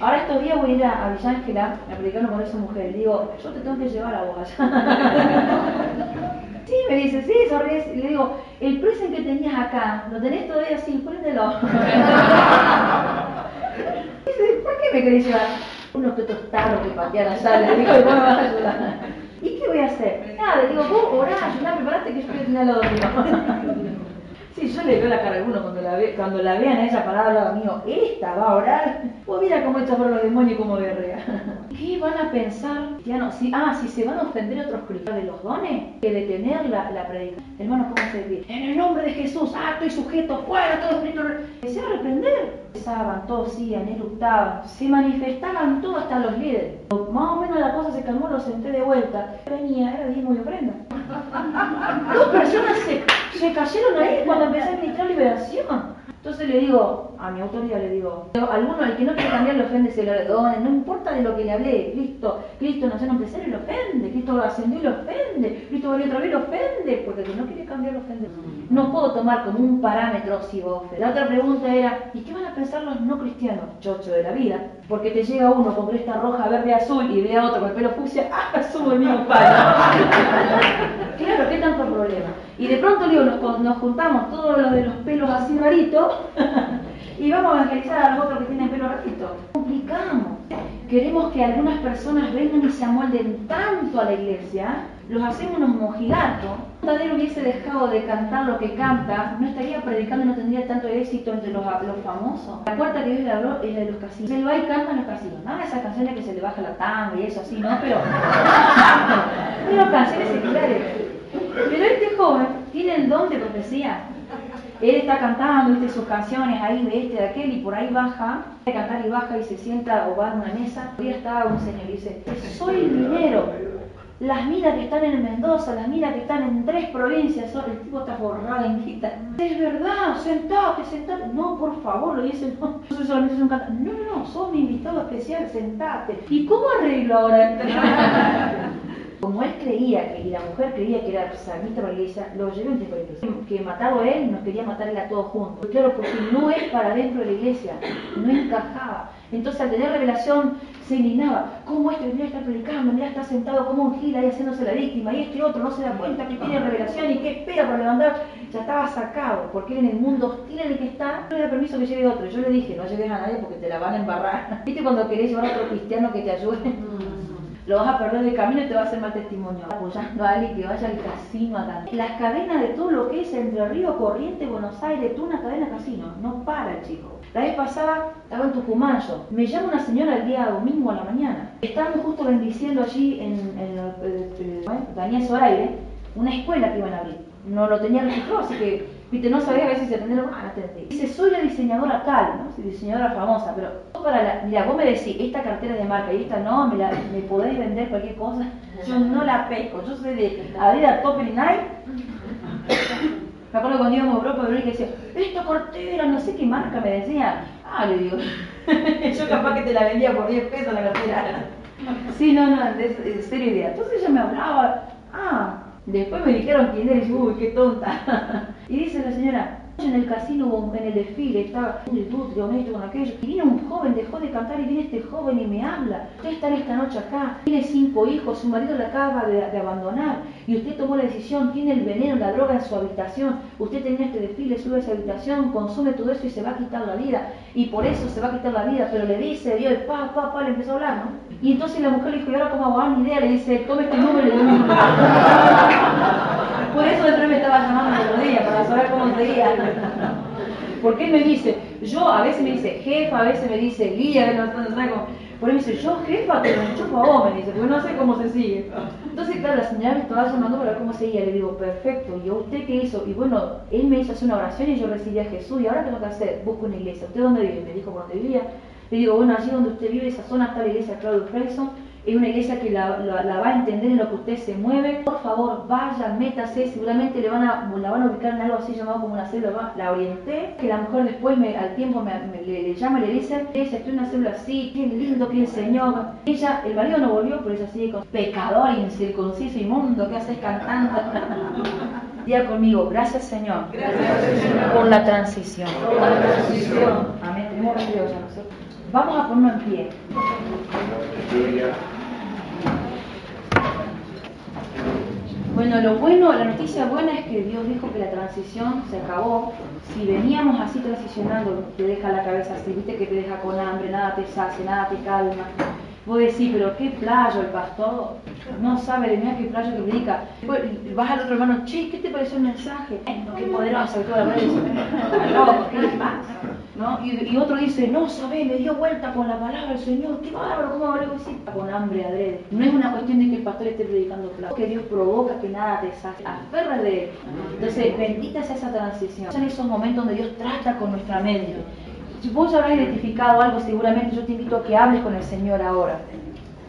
Ahora estos días voy a ir a, a Villa Ángela a predicarlo con esa mujer. Le digo, yo te tengo que llevar a vos allá. sí, me dice, sí, sonríes. Y le digo, el present que tenías acá, ¿lo tenés todavía así? Préndelo. dice, ¿por qué me querés llevar? Unos que tostados que patean allá. Le digo, ¿cómo me vas a ayudar? ¿Y qué voy a hacer? Nada, le digo, vos orá, ayudá, preparate que yo voy a tener al lado mío. Sí, yo le veo la cara a alguno cuando la, cuando la vean a ella parada mío. Esta va a orar. Pues mira cómo echa por los demonios y cómo guerrea. ¿Qué van a pensar? Ya no, si, ah, si se van a ofender otros cristianos de los dones, que detener la, la predicación. Hermano, ¿cómo se dice? En el nombre de Jesús, ah, estoy sujeto, fuera todo espíritu. Empecé a reprender. Empezaban, tosían, eructaban, se manifestaban todos hasta los líderes. Más o menos la cosa se calmó, lo senté de vuelta. Venía, era diezmo y ofrenda. Dos personas se, se cayeron ahí cuando empecé a ministrar liberación. Entonces le digo, a mi autoridad le digo, alguno, el que no quiere cambiar le ofende, se lo redone, no importa de lo que le hablé, Cristo, Cristo nació en un y lo ofende, Cristo ascendió y lo ofende, Cristo volvió otra vez y lo ofende, porque el que no quiere cambiar lo ofende. No puedo tomar como un parámetro si vos. La otra pregunta era, ¿y qué van a pensar los no cristianos? Chocho de la vida, porque te llega uno con cresta roja, verde, azul y ve a otro con el pelo fucsia, ¡ah, somos el mismo padre! claro, ¿qué tanto problema? Y de pronto digo, nos, nos juntamos todos los de los pelos así raritos y vamos a evangelizar a los otros que tienen pelo ratito. Complicamos. Queremos que algunas personas vengan y se amolden tanto a la iglesia, los hacemos unos mojigatos. Si Tadeo hubiese dejado de cantar lo que canta, no estaría predicando y no tendría tanto éxito entre los, los famosos. La cuarta que Dios le habló es la de los casinos. Se va y en los casinos. Nada esas canciones que se le baja la tanga y eso así, ¿no? Pero, pero canciones seculares. Pero este joven tiene el don de profecía. Él está cantando ¿viste? sus canciones ahí de este, de aquel, y por ahí baja, de cantar y baja y se sienta o va a una mesa. Hoy estaba un señor y dice, soy minero. Las minas que están en Mendoza, las minas que están en tres provincias, el tipo está forrado en quita. Es verdad, sentate, sentate. No, por favor, lo dice, no, yo soy solamente un cantante. No, no, no, sos mi invitado especial, sentate. ¿Y cómo arreglo ahora? Como él creía que, y la mujer creía que era la iglesia, lo llevó en tiempo de iglesia. Que matado a él, nos quería matar a todos juntos. Claro, porque no es para dentro de la iglesia, no encajaba. Entonces al tener revelación se indignaba. ¿Cómo este debería estar predicando? Mira, está sentado como un gil ahí haciéndose la víctima y este otro no se da cuenta que tiene revelación y que espera para levantar. Ya estaba sacado, porque él en el mundo hostil en el que está, no le da permiso que lleve otro. Yo le dije, no lleves a nadie porque te la van a embarrar. ¿Viste cuando querés llevar a otro cristiano que te ayude? Lo vas a perder de camino y te va a hacer mal testimonio. Apoyando a alguien que vaya al casino a cantar. Las cadenas de todo lo que es Entre Río, Corriente, Buenos Aires, tú una cadena casino. No para, chico. La vez pasada estaba en Tucumán yo. Me llama una señora el día domingo a la mañana. Estábamos justo bendiciendo allí en, en, eh, eh, Daniel Zoraire una escuela que iban a abrir. No lo tenía registrado, así que, viste, no sabía a veces si atender ah, no. Dice, soy la diseñadora tal, ¿no? Soy diseñadora famosa, pero para la, mira, vos me decís, esta cartera de marca y esta no, me, la, me podéis vender cualquier cosa, yo no la pesco, yo soy de Adidas, Topper y Nike. Me acuerdo cuando íbamos a Europa, Verónica decía, esta cartera, no sé qué marca me decía. Ah, le digo, yo capaz que te la vendía por 10 pesos la cartera. Sí, no, no, de, de serio idea. Entonces ella me hablaba, ah, después me dijeron quién dije, uy, qué tonta. Y dice la señora, en el casino, en el desfile, estaba un youtuber, con esto, con aquello, y vino un joven, dejó de cantar y viene este joven y me habla. Usted está esta noche acá, tiene cinco hijos, su marido la acaba de, de abandonar, y usted tomó la decisión, tiene el veneno, la droga en su habitación, usted tenía este desfile, sube a esa habitación, consume todo eso y se va a quitar la vida, y por eso se va a quitar la vida, pero le dice, Dios, pa, pa, pa, le empezó a hablar, ¿no? Y entonces la mujer le dijo, ¿y ahora cómo hago? Ah, ni idea, le dice, tome este número y le doy. Por eso después me estaba llamando el otro día, para saber cómo seguía. Porque él me dice, yo a veces me dice jefa, a veces me dice guía, no, no, por ahí me dice, yo jefa, pero me chupo a vos, me dice, porque no sé cómo se sigue. Entonces, claro, la señora me estaba llamando para ver cómo seguía. Le digo, perfecto, ¿y a usted qué hizo? Y bueno, él me hizo hacer una oración y yo recibí a Jesús. ¿Y ahora qué tengo que hacer? Busco una iglesia. ¿Usted dónde vive? Me dijo por dónde vivía. Le digo, bueno, allí donde usted vive, esa zona está la iglesia Claudio Freyson. Es una iglesia que la, la- la va a entender en lo que usted se mueve. Por favor, vaya, métase. Seguramente le van a, la van a ubicar en algo así llamado como una célula. La orienté. Que la mujer después, me, al tiempo, me, me- le, le llama y le dice, ella estoy en una célula así, qué lindo, qué enseñó. Ella, el marido no volvió, pero ella sigue con pecador, incircunciso, inmundo, ¿qué haces cantando? Diga conmigo, gracias Señor, Gracias, Señor. por la transición. Por la transición. Amén. Tenemos ya, ¿no es cierto? Vamos a ponernos en pie. Bueno, lo bueno, la noticia buena es que Dios dijo que la transición se acabó. Si veníamos así transicionando, te deja la cabeza así, viste que te deja con hambre, nada te sacia, nada te calma. Vos decís, pero qué playo el pastor, no sabe de mí qué playo que predica. Vas al otro hermano, che, ¿qué te pareció el mensaje? No, qué poderoso, toda la vez. loco, ¿qué le? ¿No? Y, otro dice, no, sabés, me dio vuelta con la palabra del Señor, qué bárbaro, ¿cómo hablé decir? Con hambre adrede. No es una cuestión de que el pastor esté predicando plazo, que Dios provoca que nada te saque. Aferra de él. Entonces, bendita sea esa transición. Son esos momentos donde Dios trata con nuestra mente. Si vos habrás identificado algo, seguramente yo te invito a que hables con el Señor ahora.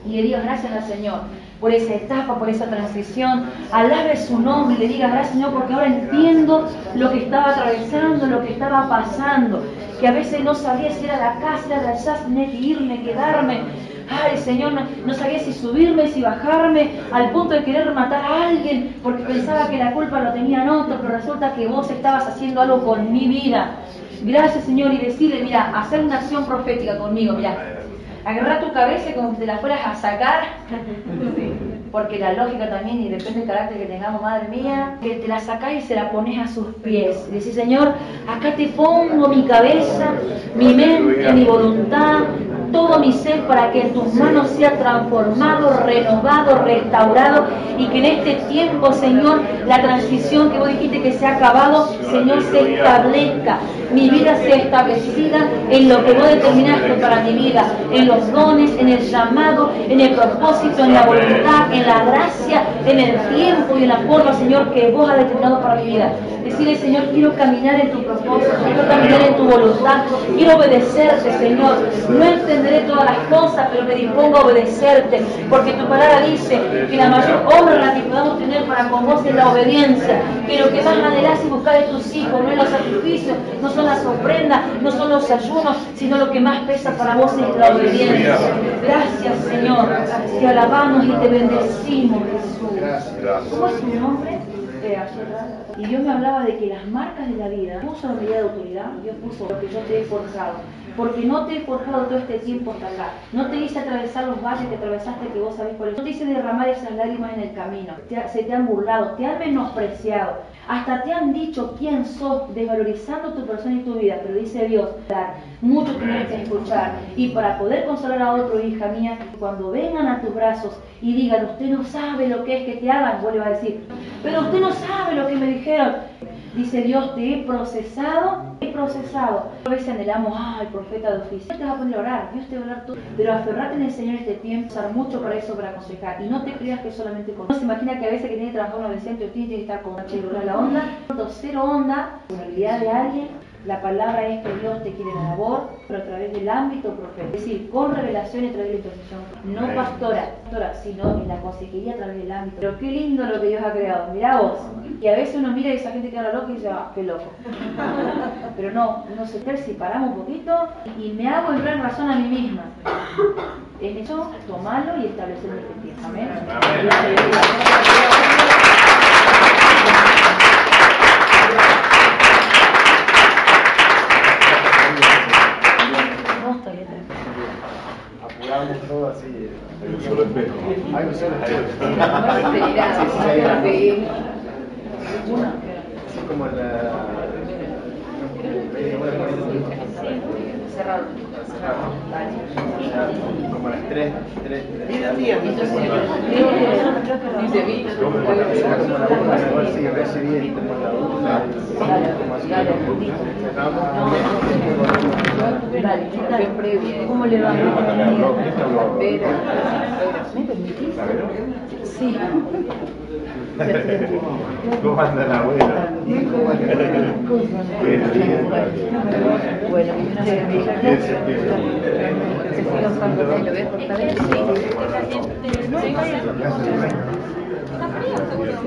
Y le digas gracias al Señor por esa etapa, por esa transición. Alabe su nombre y le digas gracias Señor porque ahora entiendo lo que estaba atravesando, lo que estaba pasando. Que a veces no sabía si era acá, si era allá, tenía que irme, quedarme. Ay, Señor, no, no sabía si subirme, si bajarme, al punto de querer matar a alguien, porque pensaba que la culpa lo tenían otros, pero resulta que vos estabas haciendo algo con mi vida. Gracias, Señor, y decirle, mira, hacer una acción profética conmigo, mira. Agarrar tu cabeza como si te la fueras a sacar, porque la lógica también, y depende del carácter que tengamos, madre mía, que te la sacás y se la pones a sus pies. Y decís, Señor, acá te pongo mi cabeza, mi mente, mi voluntad, todo mi ser para que en tus manos sea transformado, renovado, restaurado y que en este tiempo, Señor, la transición que vos dijiste que se ha acabado, Señor, se establezca. Mi vida sea establecida en lo que vos determinaste para mi vida, en los dones, en el llamado, en el propósito, en la voluntad, en la gracia, en el tiempo y en la forma, Señor, que vos has determinado para mi vida. Decirle, Señor, quiero caminar en tu propósito, quiero caminar en tu voluntad, quiero obedecerte, Señor. No entenderé todas las cosas, pero me dispongo a obedecerte, porque tu palabra dice que la mayor obra que podamos tener para con vos es la obediencia, que lo que más anhelás y buscar de tus hijos, no es los sacrificios, no son las ofrendas, no son los ayunos, sino lo que más pesa para vos es la obediencia. Gracias, Señor. Te alabamos y te bendecimos, Jesús. ¿Cómo es tu nombre? Y Dios me hablaba de que las marcas de la vida puso la medida de autoridad, Dios puso lo que yo te he forjado. Porque no te he forjado todo este tiempo hasta acá. No te hice atravesar los valles que atravesaste que vos sabés eso. No te hice derramar esas lágrimas en el camino. Te- se te han burlado, te han menospreciado. Hasta te han dicho quién sos, desvalorizando tu persona y tu vida. Pero dice Dios, mucho tienes que escuchar. Y para poder consolar a otro, hija mía, cuando vengan a tus brazos y digan, usted no sabe lo que es que te hagan, vuelve a decir, pero usted no sabe lo que me dijeron. Dice Dios, te he procesado, he procesado. A veces anhelamos, ah, el profeta de oficio. Dios te va a poner a orar, Dios te va a hablar todo. Pero aferrate en el Señor este tiempo, usar mucho para eso, para aconsejar. Y no te creas que solamente con... No se imagina que a veces que tiene que trabajar un adolescente o tiene que estar con una la onda, cero onda, con la habilidad de alguien. La palabra es que Dios te quiere la labor, pero a través del ámbito profético. Es decir, con revelación y a través de la intercesión. No pastora, pastora, sino en la consejería a través del ámbito. Pero qué lindo lo que Dios ha creado. Mirá vos. Y a veces uno mira y esa gente que habla loca y dice, ah, qué loco. Pero no, uno se separamos un poquito y me hago entrar en razón a mí misma. En eso, tomarlo y establecerlo en este tiempo. Amén. Todo así. Hay un solo espejo. Hay un solo espejo. Como la. Cerrado. Como las 3, 3, Entonces, dice, vino, Será como. ¿Cómo le va? ¿Me permitís? Sí. ¿Cómo anda la abuela? Bueno.